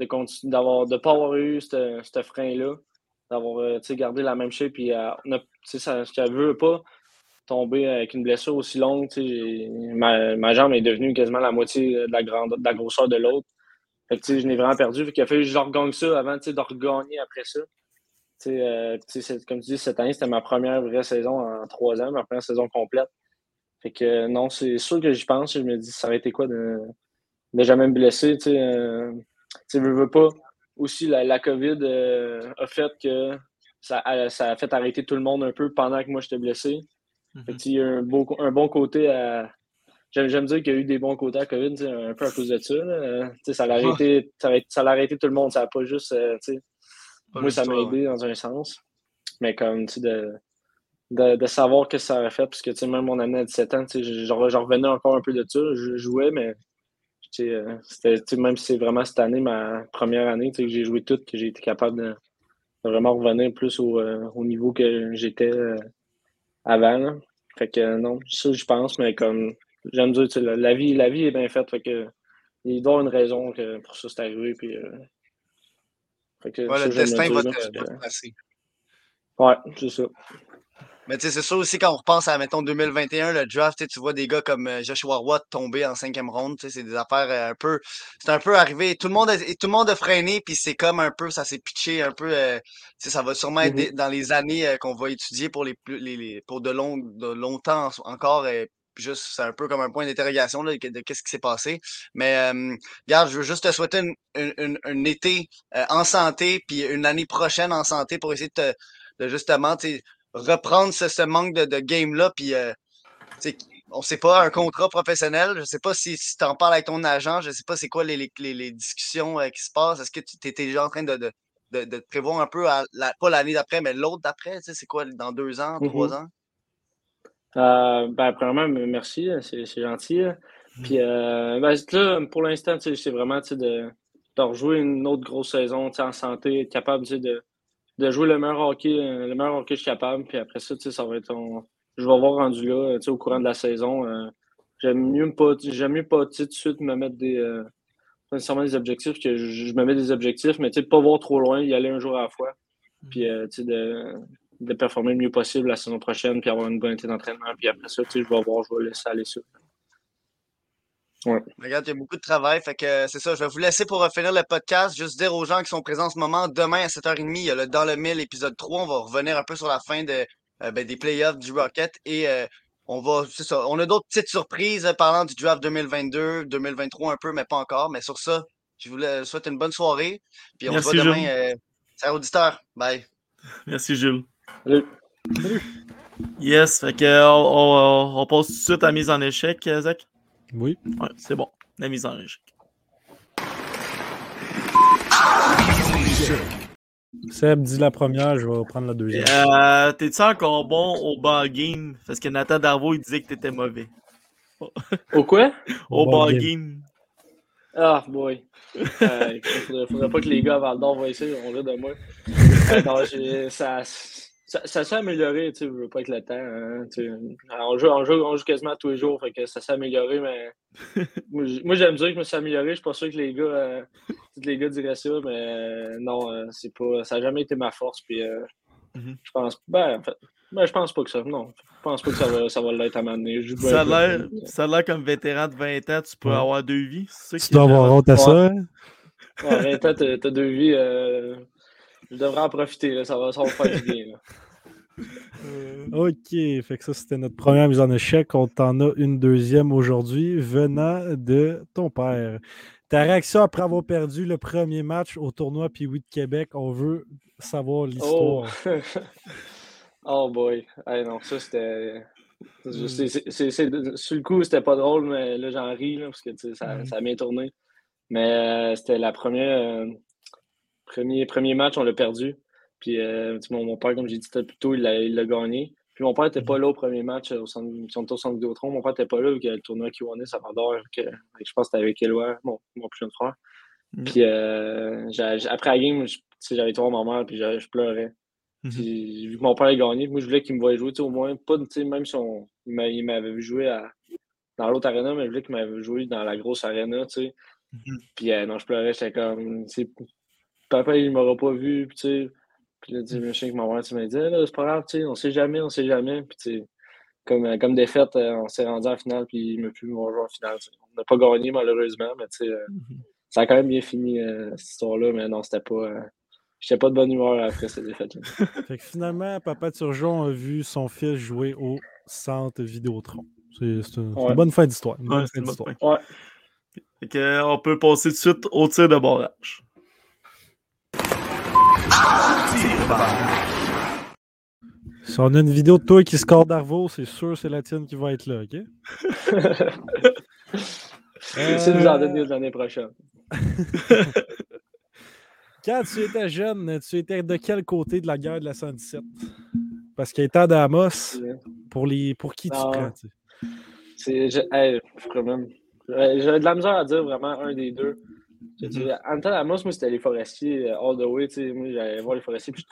de d'avoir de pas avoir eu ce frein-là, d'avoir euh, gardé la même shape puis euh, ça, je veux pas tomber avec une blessure aussi longue. Ma, ma jambe est devenue quasiment la moitié de la, grande, de la grosseur de l'autre. Fait que, je n'ai vraiment perdu. Fait qu'il a fallu que je regagne ça avant de regagner après ça. Euh, comme tu dis, cette année, c'était ma première vraie saison en trois ans, ma première saison complète. Fait que non, c'est sûr que j'y pense. Je me dis, ça aurait été quoi de, de jamais me blesser. Tu euh, veux, veux pas. Aussi, la, la COVID euh, a fait que ça a, ça a fait arrêter tout le monde un peu pendant que moi j'étais blessé. Fait mm-hmm. il y a un, beau, un bon côté à. j'aime dire qu'il y a eu des bons côtés à COVID, un peu à cause de ça. Là. Ça l'a arrêté, ça l'a arrêté tout le monde. Ça n'a pas juste. Moi, ça m'a aidé dans un sens. Mais comme, tu sais, de, de, savoir que ça aurait fait, parce que, tu sais, même mon année à 17 ans, tu sais, j'en revenais encore un peu de ça. Je jouais, mais euh, c'était, même si c'est vraiment cette année, ma première année, que j'ai joué tout, que j'ai été capable de, vraiment revenir plus au, euh, au niveau que j'étais euh, avant. Fait que non, ça je pense, mais comme j'aime dire, la vie, la vie est bien faite, fait que il doit y avoir une raison que pour ça c'est arrivé. Puis, fait que, le destin va te passer. Ouais, c'est ça. Mais tu sais, c'est sûr aussi quand on repense à, mettons, 2021, le draft, tu vois des gars comme euh, Joshua Watt tomber en cinquième ronde, c'est des affaires euh, un peu... C'est un peu arrivé, tout le monde a, tout le monde a freiné, puis c'est comme un peu, ça s'est pitché un peu, euh, ça va sûrement être mm-hmm. dans les années qu'on va étudier pour les, les, les pour de, long, de longtemps encore, juste, c'est un peu comme un point d'interrogation de, qu'est-ce qui s'est passé. Mais euh, regarde, je veux juste te souhaiter un, un, été en santé, puis une année prochaine en santé pour essayer de, te, de justement, reprendre ce, manque de, game-là, puis euh, on sait pas, un contrat professionnel, je sais pas si, si tu en parles avec ton agent, je sais pas c'est quoi les, les, discussions euh, qui se passent. Est-ce que tu étais déjà en train de, de, de, prévoir un peu, pas l'année d'après, mais l'autre d'après? C'est quoi, dans deux ans, mm-hmm. trois ans? Euh, ben, premièrement, merci, c'est gentil. Puis mm. ben, là, pour l'instant, c'est vraiment de, de rejouer une autre grosse saison en santé, être capable de, de jouer le meilleur hockey, euh, le meilleur hockey que je suis capable. Puis après ça, ça va être je vais avoir rendu là au courant de la saison. Euh, j'aime mieux pas mieux pas tout de suite me mettre des euh, pas nécessairement des objectifs que je, me mets des objectifs, mais pas voir trop loin, y aller un jour à la fois. Puis de, de performer le mieux possible la saison prochaine, puis avoir une bonne été d'entraînement. Puis après ça, je vais voir, je vais laisser aller ça. Regarde, il y a beaucoup de travail. Fait que c'est ça. Je vais vous laisser pour finir le podcast. Juste dire aux gens qui sont présents en ce moment, demain à 7h30, il y a le Dans le Mille, épisode 3. On va revenir un peu sur la fin de, euh, ben, des playoffs du Rocket. Et euh, on va. C'est ça. On a d'autres petites surprises euh, parlant du draft 2022, 2023 un peu, mais pas encore. Mais sur ça, je vous souhaite une bonne soirée. Puis on se voit demain. Euh, salut auditeur. Bye. Merci Jules. Salut. Yes, fait que on, on, passe tout de suite à la mise en échec, Zach? Oui. Ouais, c'est bon. La mise en échec. Seb dit la première, je vais prendre la deuxième. Euh, T'es-tu encore bon au bar game? Parce que Nathan Darvaux, il disait que t'étais mauvais. Au quoi? au, bar game. Ah, boy. Euh, faudrait, faudrait, pas que les gars à Val d'Or voient ça, vont rire de moi. Euh, non, ça, ça, s'est amélioré, tu sais, veux pas être le temps. Hein, on, joue, on, joue, on, joue, quasiment tous les jours, fait que ça s'est amélioré, mais moi, j'aime dire que je me suis amélioré. Je suis pas sûr que les gars, euh, les gars diraient ça, mais euh, non, euh, c'est pas, ça n'a jamais été ma force. Puis, mm-hmm. Je pense, ben, en fait, ben, je pense pas que ça, non, je pense pas que ça va, ça va l'être à m'amener. Ça a l'air comme vétéran de 20 ans, tu peux avoir deux vies. tu dois avoir honte à ça. Hein? Ouais, 20 ans, t'as deux vies. je devrais en profiter, ça, va, ça va faire du bien. Là. Euh, ok, fait que ça c'était notre première mise en échec. On t'en a une deuxième aujourd'hui venant de ton père. Ta réaction après avoir perdu le premier match au tournoi puis oui de Québec, on veut savoir l'histoire. Oh, oh boy. non, ça c'était. Hmm. Sur le coup, c'était pas drôle, mais là j'en ris parce que ça, hmm. ça a bien tourné. Mais euh, c'était la première. Euh, premier, premier match, on l'a perdu. Puis euh, mon, père, comme j'ai dit plus tôt, il l'a gagné. Puis mon père n'était pas là au premier match euh, au centre, au centre Vidéotron. Mon père n'était pas là vu qu'il y a le tournoi qui à Vendor, que je pense que c'était avec Éloi, mon, mon plus jeune frère. Mm. Puis euh, après la game, j'avais été voir ma mère, puis je pleurais. Mm-hmm. vu que mon père a gagné, moi je voulais qu'il me voie jouer, au moins, pas, même si on, il m'avait vu jouer à, dans l'autre arena, mais je voulais qu'il m'avait joué dans la grosse arena, tu sais. Mm-hmm. Puis non, je pleurais, j'étais comme, papa, il m'aura pas vu, tu sais puis là, tu sais, que ma mère, tu m'as dit, c'est pas grave, tu sais, on sait jamais, on sait jamais. Puis, tu sais, comme, euh, comme défaite, euh, on s'est rendu en finale, puis il m'a pu me rejoindre en finale. On n'a pas gagné, malheureusement, mais tu sais, euh, mm-hmm. ça a quand même bien fini, cette histoire-là, mais non, c'était pas. J'étais pas de bonne humeur après cette défaite-là. fait que finalement, Papa Turgeon a vu son fils jouer au centre Vidéotron. C'est une, bonne fin d'histoire. Ouais, ouais. Fait que, on peut passer tout de suite au tir de barrage. Si on a une vidéo de toi qui score d'Arvo, c'est sûr c'est la tienne qui va être là, OK? C'est nous en donner l'année prochaine. Quand tu étais jeune, tu étais de quel côté de la guerre de la 117? Parce qu'étant d'Amos, pour, les, pour qui tu Non. prends? tu sais? C'est. hey, de la misère à dire vraiment un des deux. Je dis, En temps moi, c'était les forestiers euh, all the way. Moi, j'allais voir les forestiers puis je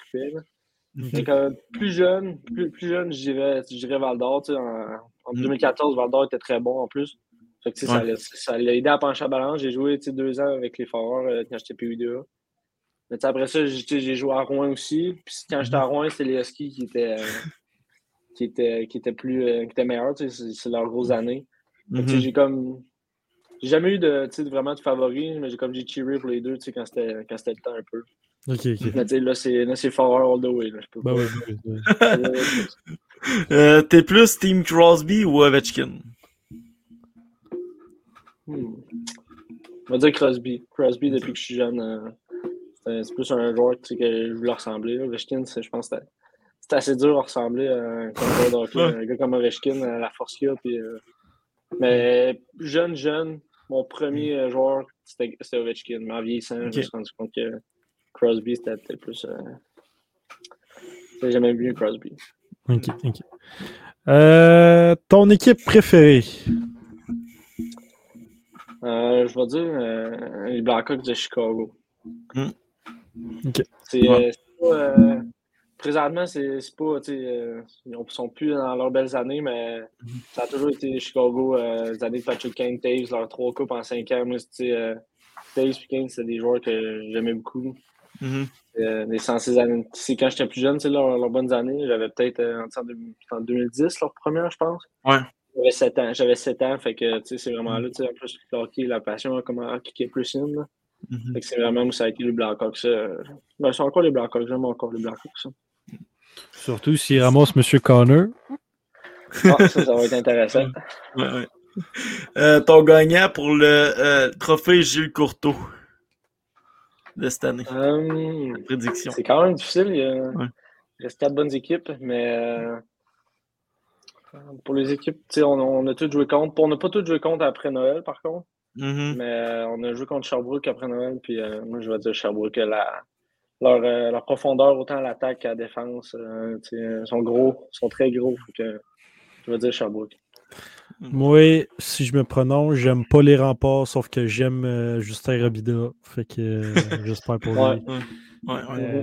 euh, plus jeune, plus, plus jeune, je dirais, je dirais Val d'Or. En, en Mm. 2014, Val d'Or était très bon en plus. Fait que, ça Ouais. l'a- ça l'a aidé à pencher la balance. J'ai joué deux ans avec les Foreurs euh, quand j'étais PU2A. Mais après ça, j'ai joué à Rouen aussi. Puis quand j'étais à Rouen, c'était les Huskies qui étaient, euh, qui étaient, qui étaient plus euh, qui étaient meilleurs. C'est leurs grosses années. Mhm. J'ai comme. J'ai jamais eu de, tu sais, vraiment de favoris, mais j'ai comme j'ai cheeré pour les deux tu sais, quand c'était quand c'était le temps un peu. OK, OK. Mais tu sais, là, c'est là, c'est Foreur all the way. Là. Je peux Ben pas- oui, oui, oui. Euh, T'es plus Team Crosby ou Ovechkin? Hmm. On va dire Crosby. Crosby, depuis que je suis jeune, euh, c'est c'est plus un joueur tu sais, que je voulais ressembler. Ovechkin, c'est- je pense que c'était- c'était assez dur à ressembler à un, Ouais. un gars comme Ovechkin, à la force qu'il a. Puis, euh, mais jeune, jeune, mon premier euh, joueur, c'était Ovechkin. Mais en vieillissant, je me suis rendu compte que Crosby, c'était peut-être plus. Euh... J'ai jamais vu Crosby. OK, OK. Euh, ton équipe préférée? Euh, je vais dire euh, les Blackhawks de Chicago. Hmm. Ok. C'est Ouais. c'est pas, présentement, c'est pas, tu sais, euh, ils ne sont plus dans leurs belles années, mais ça a toujours été Chicago, euh, les années de Patrick Kane, Taves, leurs trois coupes en cinq ans. Moi, euh, Taves et Kane, c'est des joueurs que j'aimais beaucoup. Mhm. Euh, les 106 années. C'est quand j'étais plus jeune, leurs, leurs bonnes années. J'avais peut-être euh, en, en 2010, leur première, je pense. Ouais. J'avais 7 ans. J'avais 7 ans, fait que c'est vraiment là, tu sais, en plus, le hockey, la passion, hein, comment hockey qui est plus in. là. Mhm. Fait que c'est vraiment où ça a été les Blackhawks. Ben, c'est encore les Blackhawks, j'aime encore les Blackhawks. Surtout s'il ramasse M. Connor. Ah, ça, ça va être intéressant. Ouais, ouais. Euh, ton gagnant pour le euh, trophée Gilles Courteau de cette année. Hum, Prédiction. c'est quand même difficile. Il, y a- Ouais. il reste quatre bonnes équipes, mais euh, pour les équipes, on, on a tous joué contre. On n'a pas tous joué contre après Noël, par contre. Mhm. Mais euh, on a joué contre Sherbrooke après Noël, puis euh, moi je vais dire Sherbrooke, la, leur, euh, leur profondeur, autant à l'attaque qu'à la défense, euh, euh, sont gros, sont très gros. Que, je vais dire Sherbrooke. Moi, si je me prononce, j'aime pas les remparts, sauf que j'aime euh, Justin Robida. Fait que euh, j'espère pour lui. Ouais. Ouais, ouais. Euh,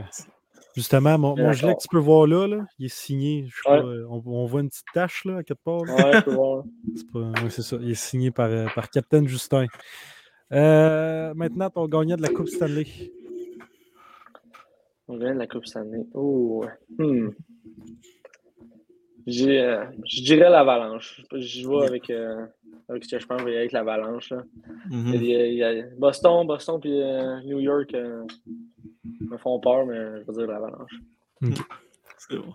justement, mon, mon gilet que tu peux voir là, là, il est signé. Je sais Ouais. pas, on, on voit une petite tache là, à quelque part. là. Ouais, je peux voir. C'est pas- ouais, c'est ça. Il est signé par, par Captain Justin. Euh, maintenant, ton gagnant de la Coupe Stanley. On vient de la Coupe année. Oh, hmm. J'ai, euh, je dirais l'Avalanche. Je vois avec, euh, avec ce que je pense, avec l'Avalanche. Mhm. A Boston, Boston puis euh, New York me font peur, mais je vais dire l'Avalanche. C'est bon.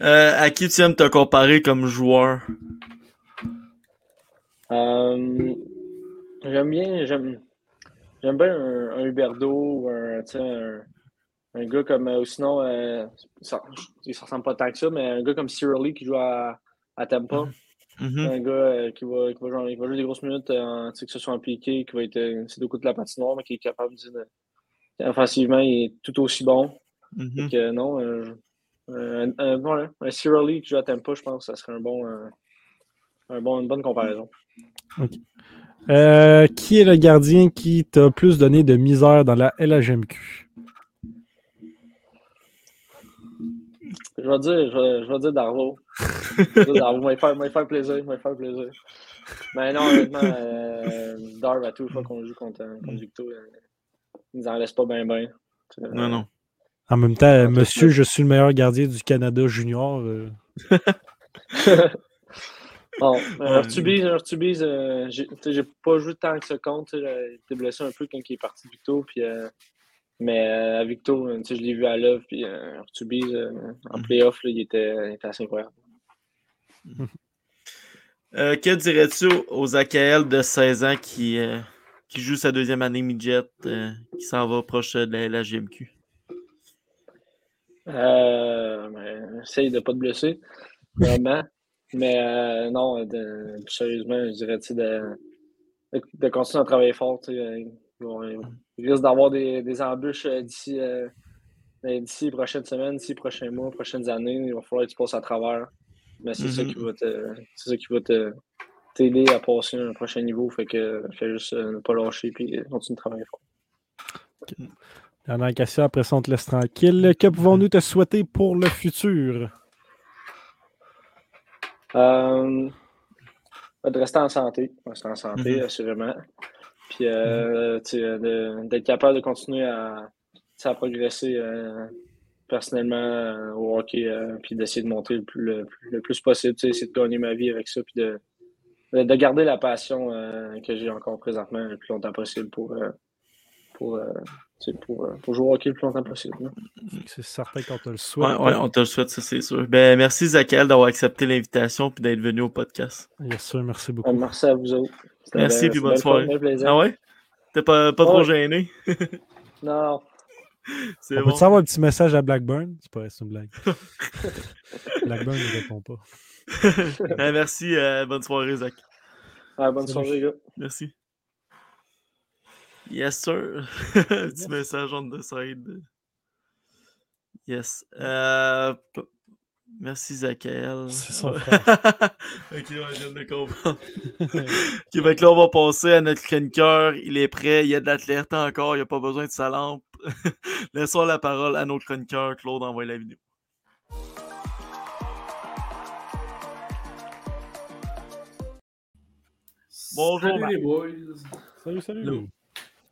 À qui tu aimes te comparer comme joueur? J'aime bien, j'aime, j'aime bien un, un Huberdo ou un, un gars comme, euh, ou sinon, euh, ça, il ne ressemble pas tant que ça, mais un gars comme Cyril Lee qui joue à, à Tampa. Mhm. Un gars euh, qui, va, qui, va jouer, qui va jouer des grosses minutes, euh, que ce soit en piqué, qui va être euh, c'est deux coups de la patinoire, mais qui est capable de, de- offensivement, il est tout aussi bon. Fait que non, un, un, Cyril Lee qui joue à Tampa, je pense que ça serait un bon, un bon, une bonne comparaison. Qui est le gardien qui t'a plus donné de misère dans la LHMQ? Je vais dire, je vais, je vais dire Darvo. Je vais dire Darvo, il va faire, faire plaisir, il va faire plaisir. Mais non, honnêtement, euh, Darv, à toute fois qu'on joue contre, contre Victo, euh, il nous en laisse pas bien, bien. Non, non. En même temps, euh, tout monsieur, je suis le meilleur gardien du Canada junior. euh, Bon, euh, Urtubise, euh, j'ai pas joué tant que ça compte. Il était blessé un peu quand il est parti Victo. Puis, euh, mais euh, Victo, tu sais, je l'ai vu à l'œuvre. Puis euh, euh, en Mhm. playoff, il, était, il était assez incroyable. Euh, que dirais-tu aux AKL de 16 ans qui, euh, qui joue sa deuxième année midget, qui s'en va proche de la, la GMQ? Euh, ben, essaye de ne pas te blesser, vraiment. Mais non, de- sérieusement, je dirais de, de, de continuer à travailler fort. ils vont- Il risque d'avoir des, des embûches euh, d'ici euh, ben, d'ici les prochaines semaines, d'ici les prochains mois, prochaines années. Il va falloir que tu passes à travers. Mais c'est ça Mhm. qui va te c'est ça qui va te t'aider à passer à un prochain niveau. Fait que fais juste euh, ne pas lâcher et continue de travailler fort. Dernière question, après ça, on te laisse tranquille. Que pouvons-nous te souhaiter pour le futur? Euh, de rester en santé. Rester en santé, Mhm. assurément. Puis euh, tu sais, de- d'être capable de continuer à, à progresser euh, personnellement euh, au hockey, euh, puis d'essayer de montrer le plus, le, plus- le plus possible, tu sais, essayer de gagner ma vie avec ça, puis de, de, de garder la passion euh, que j'ai encore présentement le plus longtemps possible pour, euh, pour, tu sais, pour, pour jouer au hockey le plus longtemps possible. là. C'est certain qu'on te le souhaite. ouais, on te le souhaite, ça, c'est sûr. Ben, merci, Zachel, d'avoir accepté l'invitation et d'être venu au podcast. Yes, sir, merci beaucoup. Euh, merci à vous autres. Merci, puis bonne soirée. Ah ouais? T'es pas, pas trop gêné? Non, C'est On bon. peut savoir un petit message à Blackburn? C'est pas une blague. Blackburn ne répond pas. Ben, merci, euh, bonne soirée, Zach. Ah, bonne Salut. soirée, les gars. Merci. Yes, sir. Petit message on the side. Yes. Euh, Merci, Zachel. C'est son ok, ouais, je viens de comprendre. ok, fait que là, on va passer à notre chroniqueur. Il est prêt. Il y a de l'athlète encore. Il n'y a pas besoin de sa lampe. Laissons la parole à notre chroniqueur. Claude, envoie la vidéo. Bonjour, Salut Marc. les boys. Salut, salut. Hello.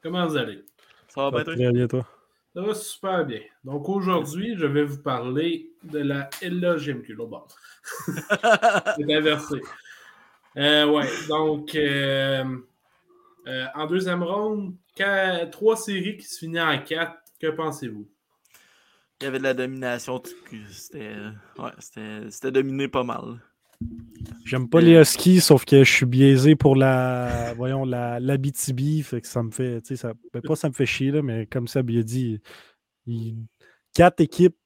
Comment vous allez? Ça va Ça va bien, toi? très bien, toi? Ça va super bien. Donc aujourd'hui, je vais vous parler de la LGMQ. C'est inversé. Euh, ouais, donc euh, euh, en deuxième ronde, trois séries qui se finissent en quatre. Que pensez-vous? Il y avait de la domination. C'était ouais, c'était- c'était dominé pas mal. J'aime pas les Huskies, sauf que je suis biaisé pour la, voyons, la, l'Abitibi, fait que ça me fait, tu sais, ça, ben, pas ça me fait chier, là, mais comme ça, il a dit, il- quatre équipes,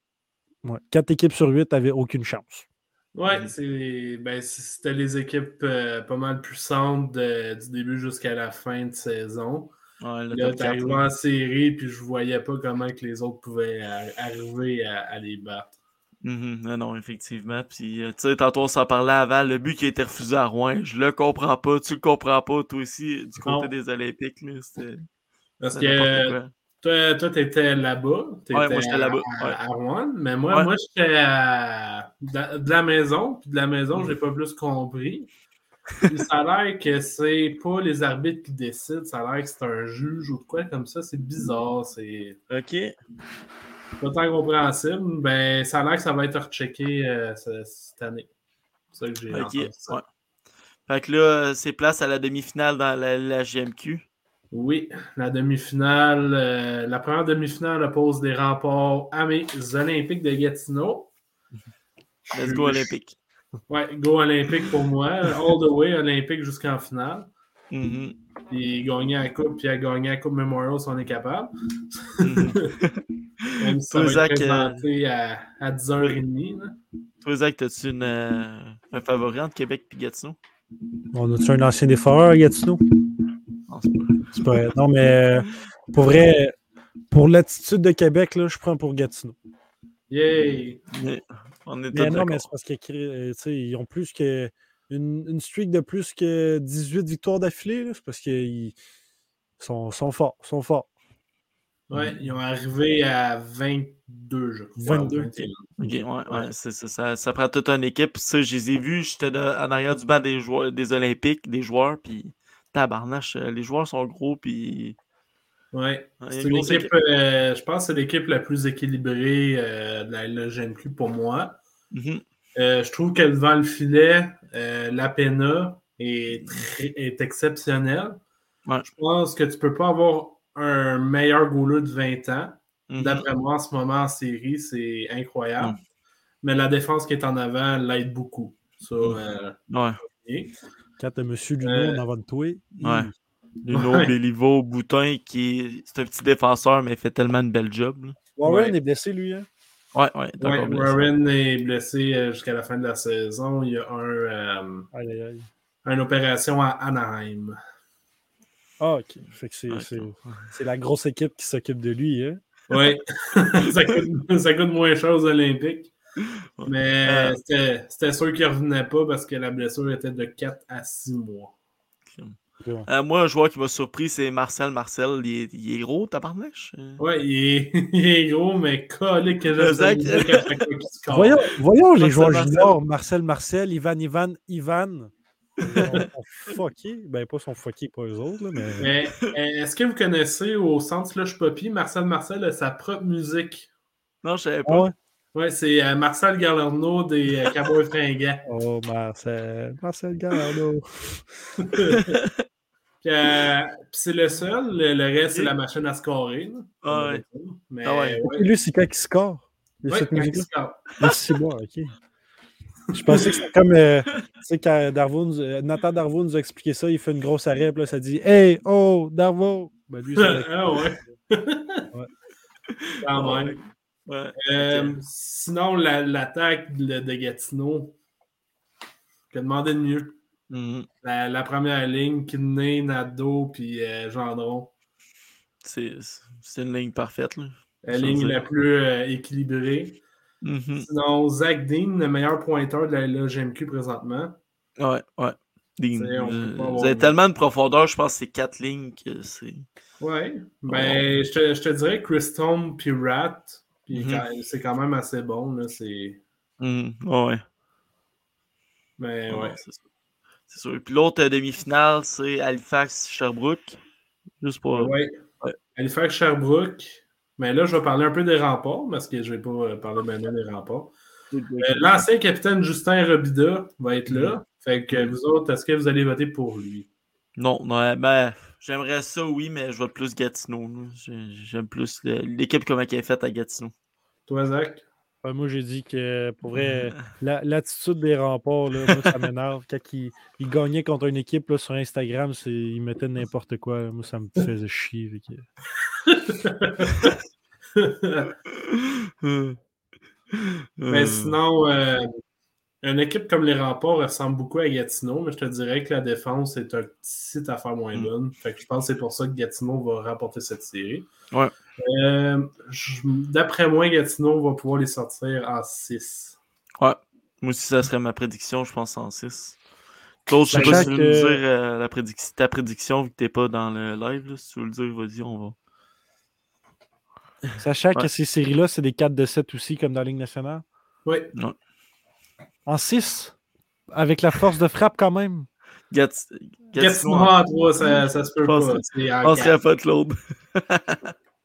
ouais, quatre équipes sur huit avaient aucune chance. Ouais, c'est ben, c'était les équipes euh, pas mal puissantes de- du début jusqu'à la fin de saison. Ouais, Là, top t'es 4, arrivé là. en série, puis je voyais pas comment que les autres pouvaient a- arriver à, à les battre. Mhm, non, non, effectivement. Puis, euh, tu sais, tantôt, on s'en parlait avant. Le but qui a été refusé à Rouen, je le comprends pas. Tu le comprends pas, toi aussi, du côté Non. des Olympiques. là, Parce que toi, toi, t'étais là-bas. Ouais, moi, j'étais là-bas, À, ouais. à Rouen. Mais moi, Ouais. moi j'étais à- de, la maison. Puis de la maison, j'ai pas plus compris. Puis ça a l'air que c'est pas les arbitres qui décident. Ça a l'air que c'est un juge ou de quoi comme ça. C'est bizarre. C'est OK. Pas compréhensible. Ben, ça a l'air que ça va être rechecké euh, ce- cette année. C'est ça que j'ai OK. entendu ça. Ouais. Fait que là, c'est place à la demi-finale dans la, la GMQ. Oui, la demi-finale. euh, la première demi-finale oppose des remparts à mes Olympiques de Gatineau. Let's go Olympique. Ouais, go Olympique pour moi. All the way Olympique jusqu'en finale. Mhm. Puis gagner la Coupe, puis à gagner la Coupe Memorial si on est capable. Mhm. Même si ça Toi, Zach, être présenté à, à 10h30. là. Toi, Zach, t'as-tu une, euh, un favori entre Québec et Gatineau? On a-tu un ancien défenseur, Gatineau? Non, c'est pas- vrai. Non, mais euh, pour vrai, pour l'attitude de Québec, là, je prends pour Gatineau. Yay! Mais On est Mais non, mais c'est parce qu'ils ont plus que. Une, une streak de plus que 18 victoires d'affilée, c'est parce qu'ils sont, sont forts, sont forts. Ouais, ils ont arrivé à 22, je crois. 22. 21. Ok, ouais, ouais, c'est ça, ça. Ça prend toute une équipe. Ça, je les ai vus. J'étais en arrière du banc des joueurs, des Olympiques, des joueurs, puis tabarnache, euh, les joueurs sont gros, puis. Ouais. Ouais, C'est une équipe, euh, je pense que c'est l'équipe la plus équilibrée euh, de la LGMQ pour moi. Mhm. Euh, je trouve que devant le filet, l'APENA est, très- est exceptionnel. Ouais. Je pense que tu peux pas avoir un meilleur goaler de 20 ans. Mhm. D'après moi, en ce moment en série, c'est incroyable. Mm. Mais la défense qui est en avant l'aide beaucoup. Ça, Mm. euh, Ouais. et- Quand t'as M. Luno Euh, en avant de toi, Ouais. Luno, Ouais. Béliveau, Boutin, qui est... c'est un petit défenseur, mais il fait tellement une belle job. là. Warren Ouais. est blessé, lui. Hein? Ouais, ouais. blessé. Warren est blessé euh, jusqu'à la fin de la saison. Il y a un, euh, Aïe, aïe, aïe. une opération à Anaheim. Ah, ok. Fait que c'est, la grosse équipe qui s'occupe de lui, hein? Oui, ça, coûte, ça coûte moins cher aux Olympiques. Mais Euh. c'était, c'était sûr qu'il ne revenait pas parce que la blessure était de 4 à 6 mois. Euh, moi, un joueur qui m'a surpris, c'est Marcel. Marcel, il est, il est gros, tabarnouche? Euh, Ouais, il est, il est gros, mais colique que score. Voyons, voyons les Marcel joueurs juniors. Marcel Marcel, Ivan Ivan Ivan. Ils sont fuckés. Ben, pas sont fuckés, pas eux autres, là, mais. Mais euh, est-ce que vous connaissez au Centre Slush Poppy, Marcel Marcel a sa propre musique? Non, je savais Ah pas. ouais? Ouais, c'est euh, Marcel Galerno des euh, Cowboys Fringants. Oh, Marcel. Marcel Gallardo. Puis, euh, puis c'est le seul, le, le reste, c'est la machine à scorer. Ah ouais. Mais Ah ouais. ouais. Lui, c'est quand il score. Il Ouais, quand il musique-là? score. Merci, moi, ok. Je pensais que c'était comme. euh, tu sais, quand Darvo nous- euh, Nathan Darvo nous a expliqué ça, il fait une grosse arrêt, puis là, ça dit Hey, oh, Darvo! Ben, lui, c'est. ah ouais. Ouais. Quand même. Ouais. Euh. Sinon, la- l'attaque de, de Gatineau, que demander de mieux. Mhm. La, la première ligne, Kidney, Nadeau, puis euh, Gendron. C'est c'est une ligne parfaite. Là. La ligne la plus euh, Mhm. Sinon, Zach Dean, le meilleur pointeur de la LGMQ présentement. Ouais, ouais. Dean, euh, vous avez tellement de profondeur, je pense que c'est quatre lignes que c'est. Ouais. Ben, je, te, je te dirais Chris Tome puis Rat. Puis Mhm. quand- c'est quand même assez bon. Là, c'est... Mhm. Ouais, ouais. Mais Ouais, ouais. c'est sûr. Puis l'autre euh, demi-finale, c'est Halifax-Sherbrooke. Juste pour. Ouais. Ouais. Halifax Sherbrooke. Mais là, je vais parler un peu des remparts parce que je ne vais pas euh, parler maintenant des remparts. Euh, L'ancien capitaine Justin Robida va être là. Fait que vous autres, est-ce que vous allez voter pour lui? Non, non, ben, j'aimerais ça, oui, mais je vote plus Gatineau. J'aime plus l'équipe comme elle est faite à Gatineau. Toi, Zach? Moi, j'ai dit que pour vrai, la- l'attitude des remparts, là, moi, ça m'énerve. Quand ils, ils gagnaient contre une équipe là, sur Instagram, c'est- ils mettaient n'importe quoi. là. Moi, ça me faisait chier. fait que- Mais sinon, euh, une équipe comme les remparts ressemble beaucoup à Gatineau, mais je te dirais que la défense est un petit affaire moins Mm. bonne. Fait que je pense que c'est pour ça que Gatineau va remporter cette série. Ouais. Euh, D'après moi, Gatineau va pouvoir les sortir en 6. Ouais. Moi aussi, ça serait ma prédiction, je pense, en 6. Claude, je sais pas si tu veux nous que- dire euh, la prédic- ta prédiction vu que t'es pas dans le live. là. Si tu veux le dire, vas-y, on va. Sachant que ces séries-là, c'est des 4 de 7 aussi, comme dans la Ligue nationale. Oui. En 6, avec la force de frappe quand même. Gat- Gatineau en- en 3, ça, ça se peut Je pense pas. Je en penserais 4. pas, Claude.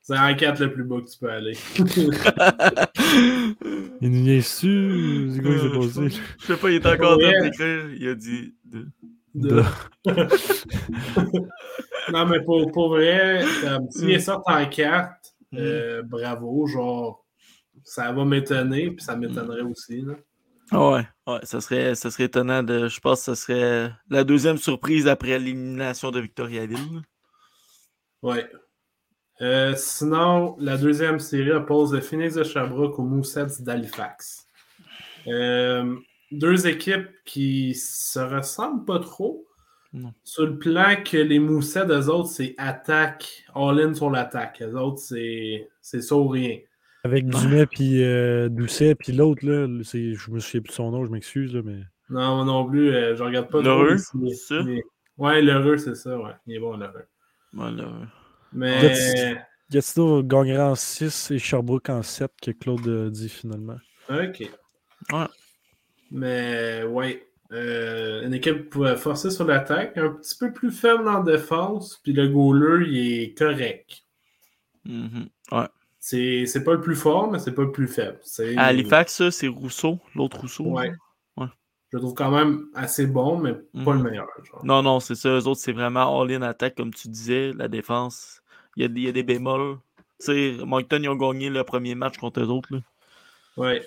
C'est en 4 le plus bas que tu peux aller. Il nous vient su. C'est quoi Euh? Je sais pas, il est encore en train d'écrire. Il a dit. deux. De- non, mais pour, pour vrai, comme, s'il est sorti en 4, Mm. euh, bravo, genre, ça va m'étonner, puis ça m'étonnerait aussi. Là. Ah ouais, ouais, ça serait, ça serait étonnant de. Je pense que ça serait la deuxième surprise après l'élimination de Victoriaville. Ouais. Euh, sinon, la deuxième série oppose le Phoenix de Sherbrooke aux Moussets d'Halifax. Euh, deux équipes qui se ressemblent pas trop. Non. Sur le plan que les Moussets, eux autres, c'est attaque, all-in sur l'attaque. Eux autres, c'est c'est ça ou rien. Avec Dumais puis euh, Doucet, puis l'autre, là, c'est- je me souviens plus de son nom, je m'excuse, là, mais. Non, moi non plus, euh, je regarde pas L'heureux, c'est ça? les- Ouais, l'heureux, c'est ça, ouais. Il est bon, l'heureux. Voilà. Mais Gatineau. Gagnera en 6 et Sherbrooke en 7, que Claude a dit finalement. OK. Ouais. Mais ouais. Euh, une équipe euh, forcée sur l'attaque, un petit peu plus faible en défense, puis le goaler, il est correct. Mhm. Ouais. C'est pas le plus fort, mais c'est pas le plus faible. À Halifax, ça, c'est Rousseau, l'autre Rousseau. Ouais. Ouais. Je le trouve quand même assez bon, mais pas Mhm. le meilleur. genre. Non, non, c'est ça. Eux autres, c'est vraiment all-in attaque, comme tu disais. La défense, il y a, y a des bémols. Tu sais, Moncton, ils ont gagné le premier match contre eux autres. Ouais.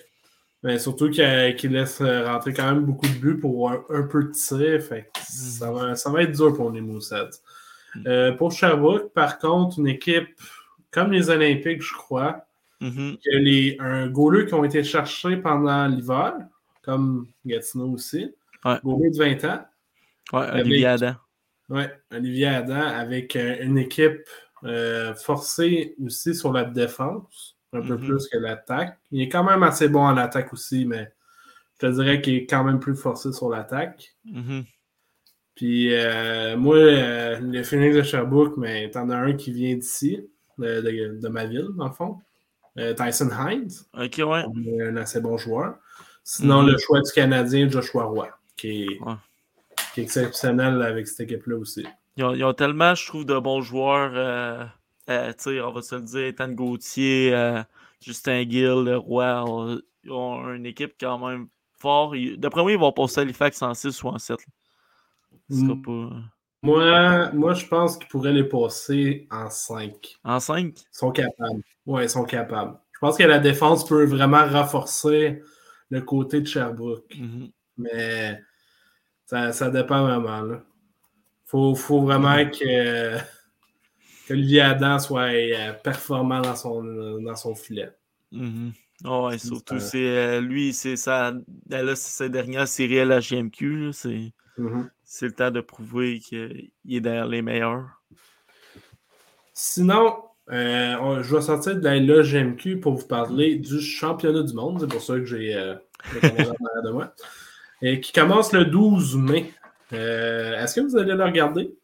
Mais surtout qu'il qu'il laisse euh, rentrer quand même beaucoup de buts pour un, un peu de tir. Fait ça, va, ça va être dur pour les Moussets. Mhm. Euh, pour Sherbrooke, par contre, une équipe comme les Olympiques, je crois. Il y a les, un goaler qui ont été cherchés pendant l'hiver, comme Gatineau aussi. Ouais. Goaler de 20 ans. Ouais, Avec- Olivier Adam. Ouais, Olivier Adam avec euh, une équipe euh, forcée aussi sur la défense, un peu Mhm. plus que l'attaque. Il est quand même assez bon en attaque aussi, mais je te dirais qu'il est quand même plus forcé sur l'attaque. Mhm. Puis euh, moi, euh, le Phoenix de Sherbrooke, mais t'en as un qui vient d'ici, de, de- de ma ville, dans le fond. Euh, Tyson Hines, Ok, ouais. un assez bon joueur. Sinon, Mhm. le choix du Canadien, Joshua Roy, qui est, Ouais. qui est exceptionnel avec cette équipe-là aussi. Ils ont, ils ont tellement, je trouve, de bons joueurs. euh, euh, tu sais, on va se le dire, Ethan Gauthier, euh, Justin Gill, le on- Ils ont une équipe quand même fort. Ils- D'après moi, ils vont passer à Halifax en 6 ou en 7. là. Ce sera Mm. pas. Moi, moi je pense qu'ils pourraient les passer en 5. En 5 Ils sont capables. Ouais, ils sont capables. Je pense que la défense peut vraiment renforcer le côté de Sherbrooke. Mhm. Mais ça, ça dépend vraiment. Là. Faut, faut vraiment que qu'Olivier Adam soit euh, performant dans son, dans son filet. Mhm. Ah ouais, C'est surtout, c'est euh, lui, c'est sa, dernière série à la GMQ. C'est Mhm. C'est le temps de prouver qu'il est derrière les meilleurs. Sinon, euh, on- je vais sortir de la LGMQ pour vous parler du championnat du monde. C'est pour ça que j'ai euh, de moi. Et qui commence le 12 mai. Euh, Est-ce que vous allez le regarder?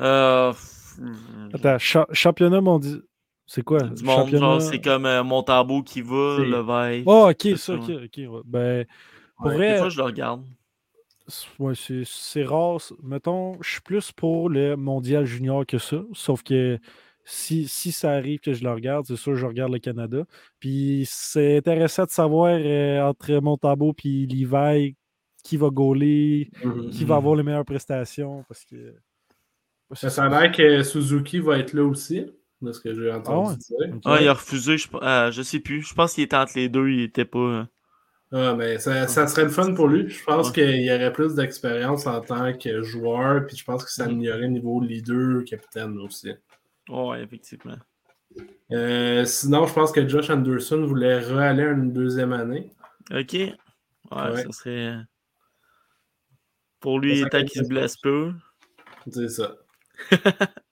Euh, Attends, cha- championnat mondial. C'est quoi? du monde, championnat... genre, c'est comme euh, Montambeau qui va, C'est- le Veil. Oh, ok, C'est ça, ça, ok, ok. ouais. Ben, pour Ouais, vrai, Des fois, je le regarde. Ouais, c'est c'est rare. Mettons, je suis plus pour le mondial junior que ça. Sauf que si, si ça arrive que je le regarde, c'est sûr que je regarde le Canada. Puis c'est intéressant de savoir euh, entre Montambeau et Levi qui va gauler, Mhm. qui va avoir les meilleures prestations. Parce que. Ça a l'air que Suzuki va être là aussi, de ce que j'ai entendu Ah ouais? dire. Ok. Ah, il a refusé, je, euh, je sais plus. Je pense qu'il était entre les deux, il était pas. Ah, mais ça, ça serait le fun pour lui. Je pense Ouais. qu'il y aurait plus d'expérience en tant que joueur, puis je pense que ça améliorerait niveau leader, capitaine aussi. Ouais, effectivement. Euh, sinon, je pense que Josh Anderson voulait re-aller une deuxième année. Ok. Ouais, Ouais. ça serait. euh, Pour lui, Ça tant qu'il se blesse peu. C'est ça.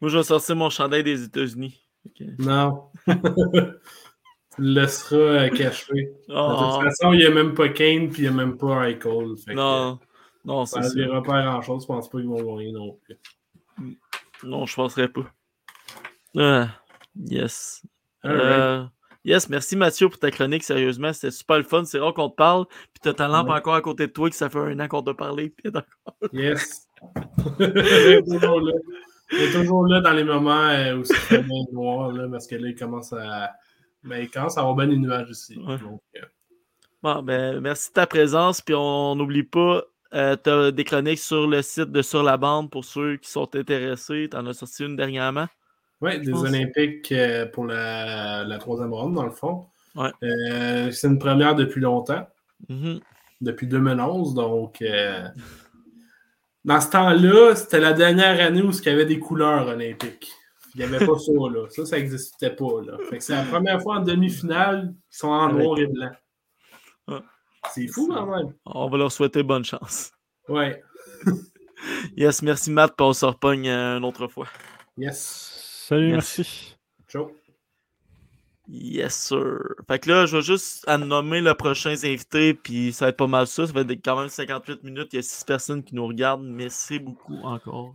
Moi, je vais sortir mon chandail des États-Unis. Ok. Non. laisseras euh, caché. De Oh, toute façon, il n'y a même pas Kane, puis il n'y a même pas Eichel. Fait que, non, non, Ça ça. dira pas grand-chose. Je pense pas qu'ils vont gagner non plus. Non, je penserais pas. Ah, yes. Euh, yes, merci Mathieu pour ta chronique, sérieusement. C'était super le fun. C'est rare qu'on te parle. Puis t'as ta lampe Ouais. encore à côté de toi, que ça fait un an qu'on t'a parlé. Puis. Yes. il est toujours là. Il est toujours là dans les moments euh, où c'est bien noir, là, parce que là, il commence à. Il commence à avoir bien des nuages ici. Ouais. Donc, euh, Bon, ben, merci de ta présence. Puis on n'oublie pas, euh, t'as des chroniques sur le site de Sur la bande pour ceux qui sont intéressés. T'en as sorti une dernièrement? ouais, des pense. Olympiques euh, pour la, la troisième ronde, dans le fond. Ouais. Euh, c'est une première depuis longtemps, Mhm. depuis 2011. Donc, dans ce temps-là, c'était la dernière année où il y avait des couleurs olympiques. Il n'y avait pas ça, là. Ça, ça n'existait pas, là. Fait que c'est la première fois en demi-finale qu'ils sont en noir et blanc. Ouais. C'est fou, quand même. On va leur souhaiter bonne chance. Ouais. Yes, merci Matt, puis on se repogne euh, une autre fois. Yes. Salut, Merci. merci. Ciao. Yes, sir. Fait que là, je vais juste à nommer le prochain invité, puis ça va être pas mal ça. Ça va être quand même 58 minutes. Il y a 6 personnes qui nous regardent, mais c'est beaucoup encore.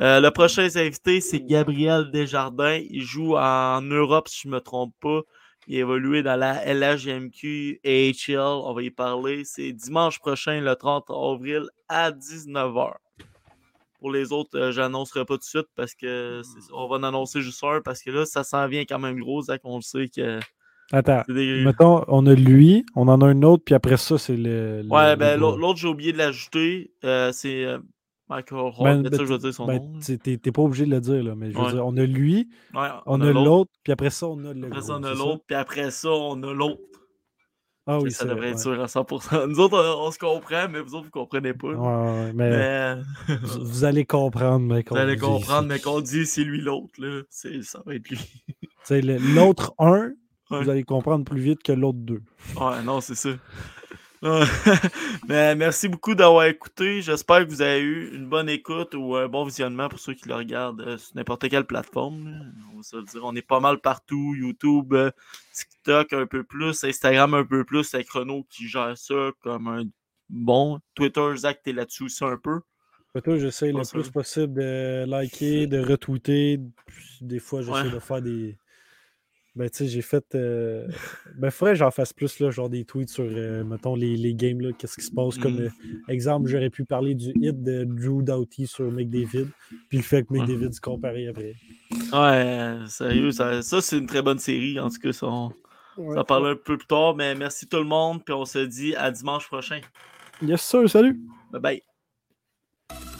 Euh, le prochain invité, c'est Gabriel Desjardins. Il joue en Europe, si je me trompe pas. Il a évolué dans la LHGMQ AHL. On va y parler. C'est dimanche prochain, le 30 avril, à 19h. Pour les autres, euh, j'annoncerai pas tout de suite parce que on va en annoncer juste un parce que là, ça s'en vient quand même gros, Zach. On le sait que Attends, des... mettons, on a lui, on en a un autre, puis après ça, c'est le. le- Ouais, ben l'autre, j'ai oublié de l'ajouter. euh, c'est euh, Michael Hall. Ben, ben, je dire son Ben, nom. T'es pas obligé de le dire, là, mais je veux Ouais. dire, on a lui, Ouais, on, a l'autre, puis après ça, on a le. Après ça, on a l'autre. Puis après ça, on a l'autre. Ah oui, ça devrait vrai, être sûr à 100%. Nous autres, on, on se comprend, mais vous autres, vous comprenez pas. ouais. mais Mais vous, vous allez comprendre, mec. vous allez comprendre, mais qu'on dit c'est lui l'autre. là, c'est- Ça va être lui. L'autre 1, Ouais. vous allez comprendre plus vite que l'autre 2. Ouais, non, c'est ça. Mais merci beaucoup d'avoir écouté. J'espère que vous avez eu une bonne écoute ou un bon visionnement pour ceux qui le regardent euh, sur n'importe quelle plateforme. On va se le dire. On est pas mal partout. YouTube, euh, TikTok un peu plus, Instagram un peu plus. C'est Chrono qui gère ça comme un bon. Twitter, Zach, t'es là-dessus aussi un peu. J'essaie le plus possible de liker, de retweeter. Des fois, j'essaie Ouais. de faire des. Ben, tu sais, j'ai fait. euh, Ben, faudrait que j'en fasse plus, là, genre des tweets sur, euh, mettons, les, les games, là, qu'est-ce qui se passe. Comme Mhm. euh, exemple, j'aurais pu parler du hit de Drew Doughty sur McDavid, puis le fait que Ouais. McDavid se comparé après. Ouais, sérieux, ça, ça, c'est une très bonne série. En tout cas, ça, on, ça parle un peu plus tard. Mais merci tout le monde. Puis on se dit à dimanche prochain. Yes, sir, salut! Bye bye.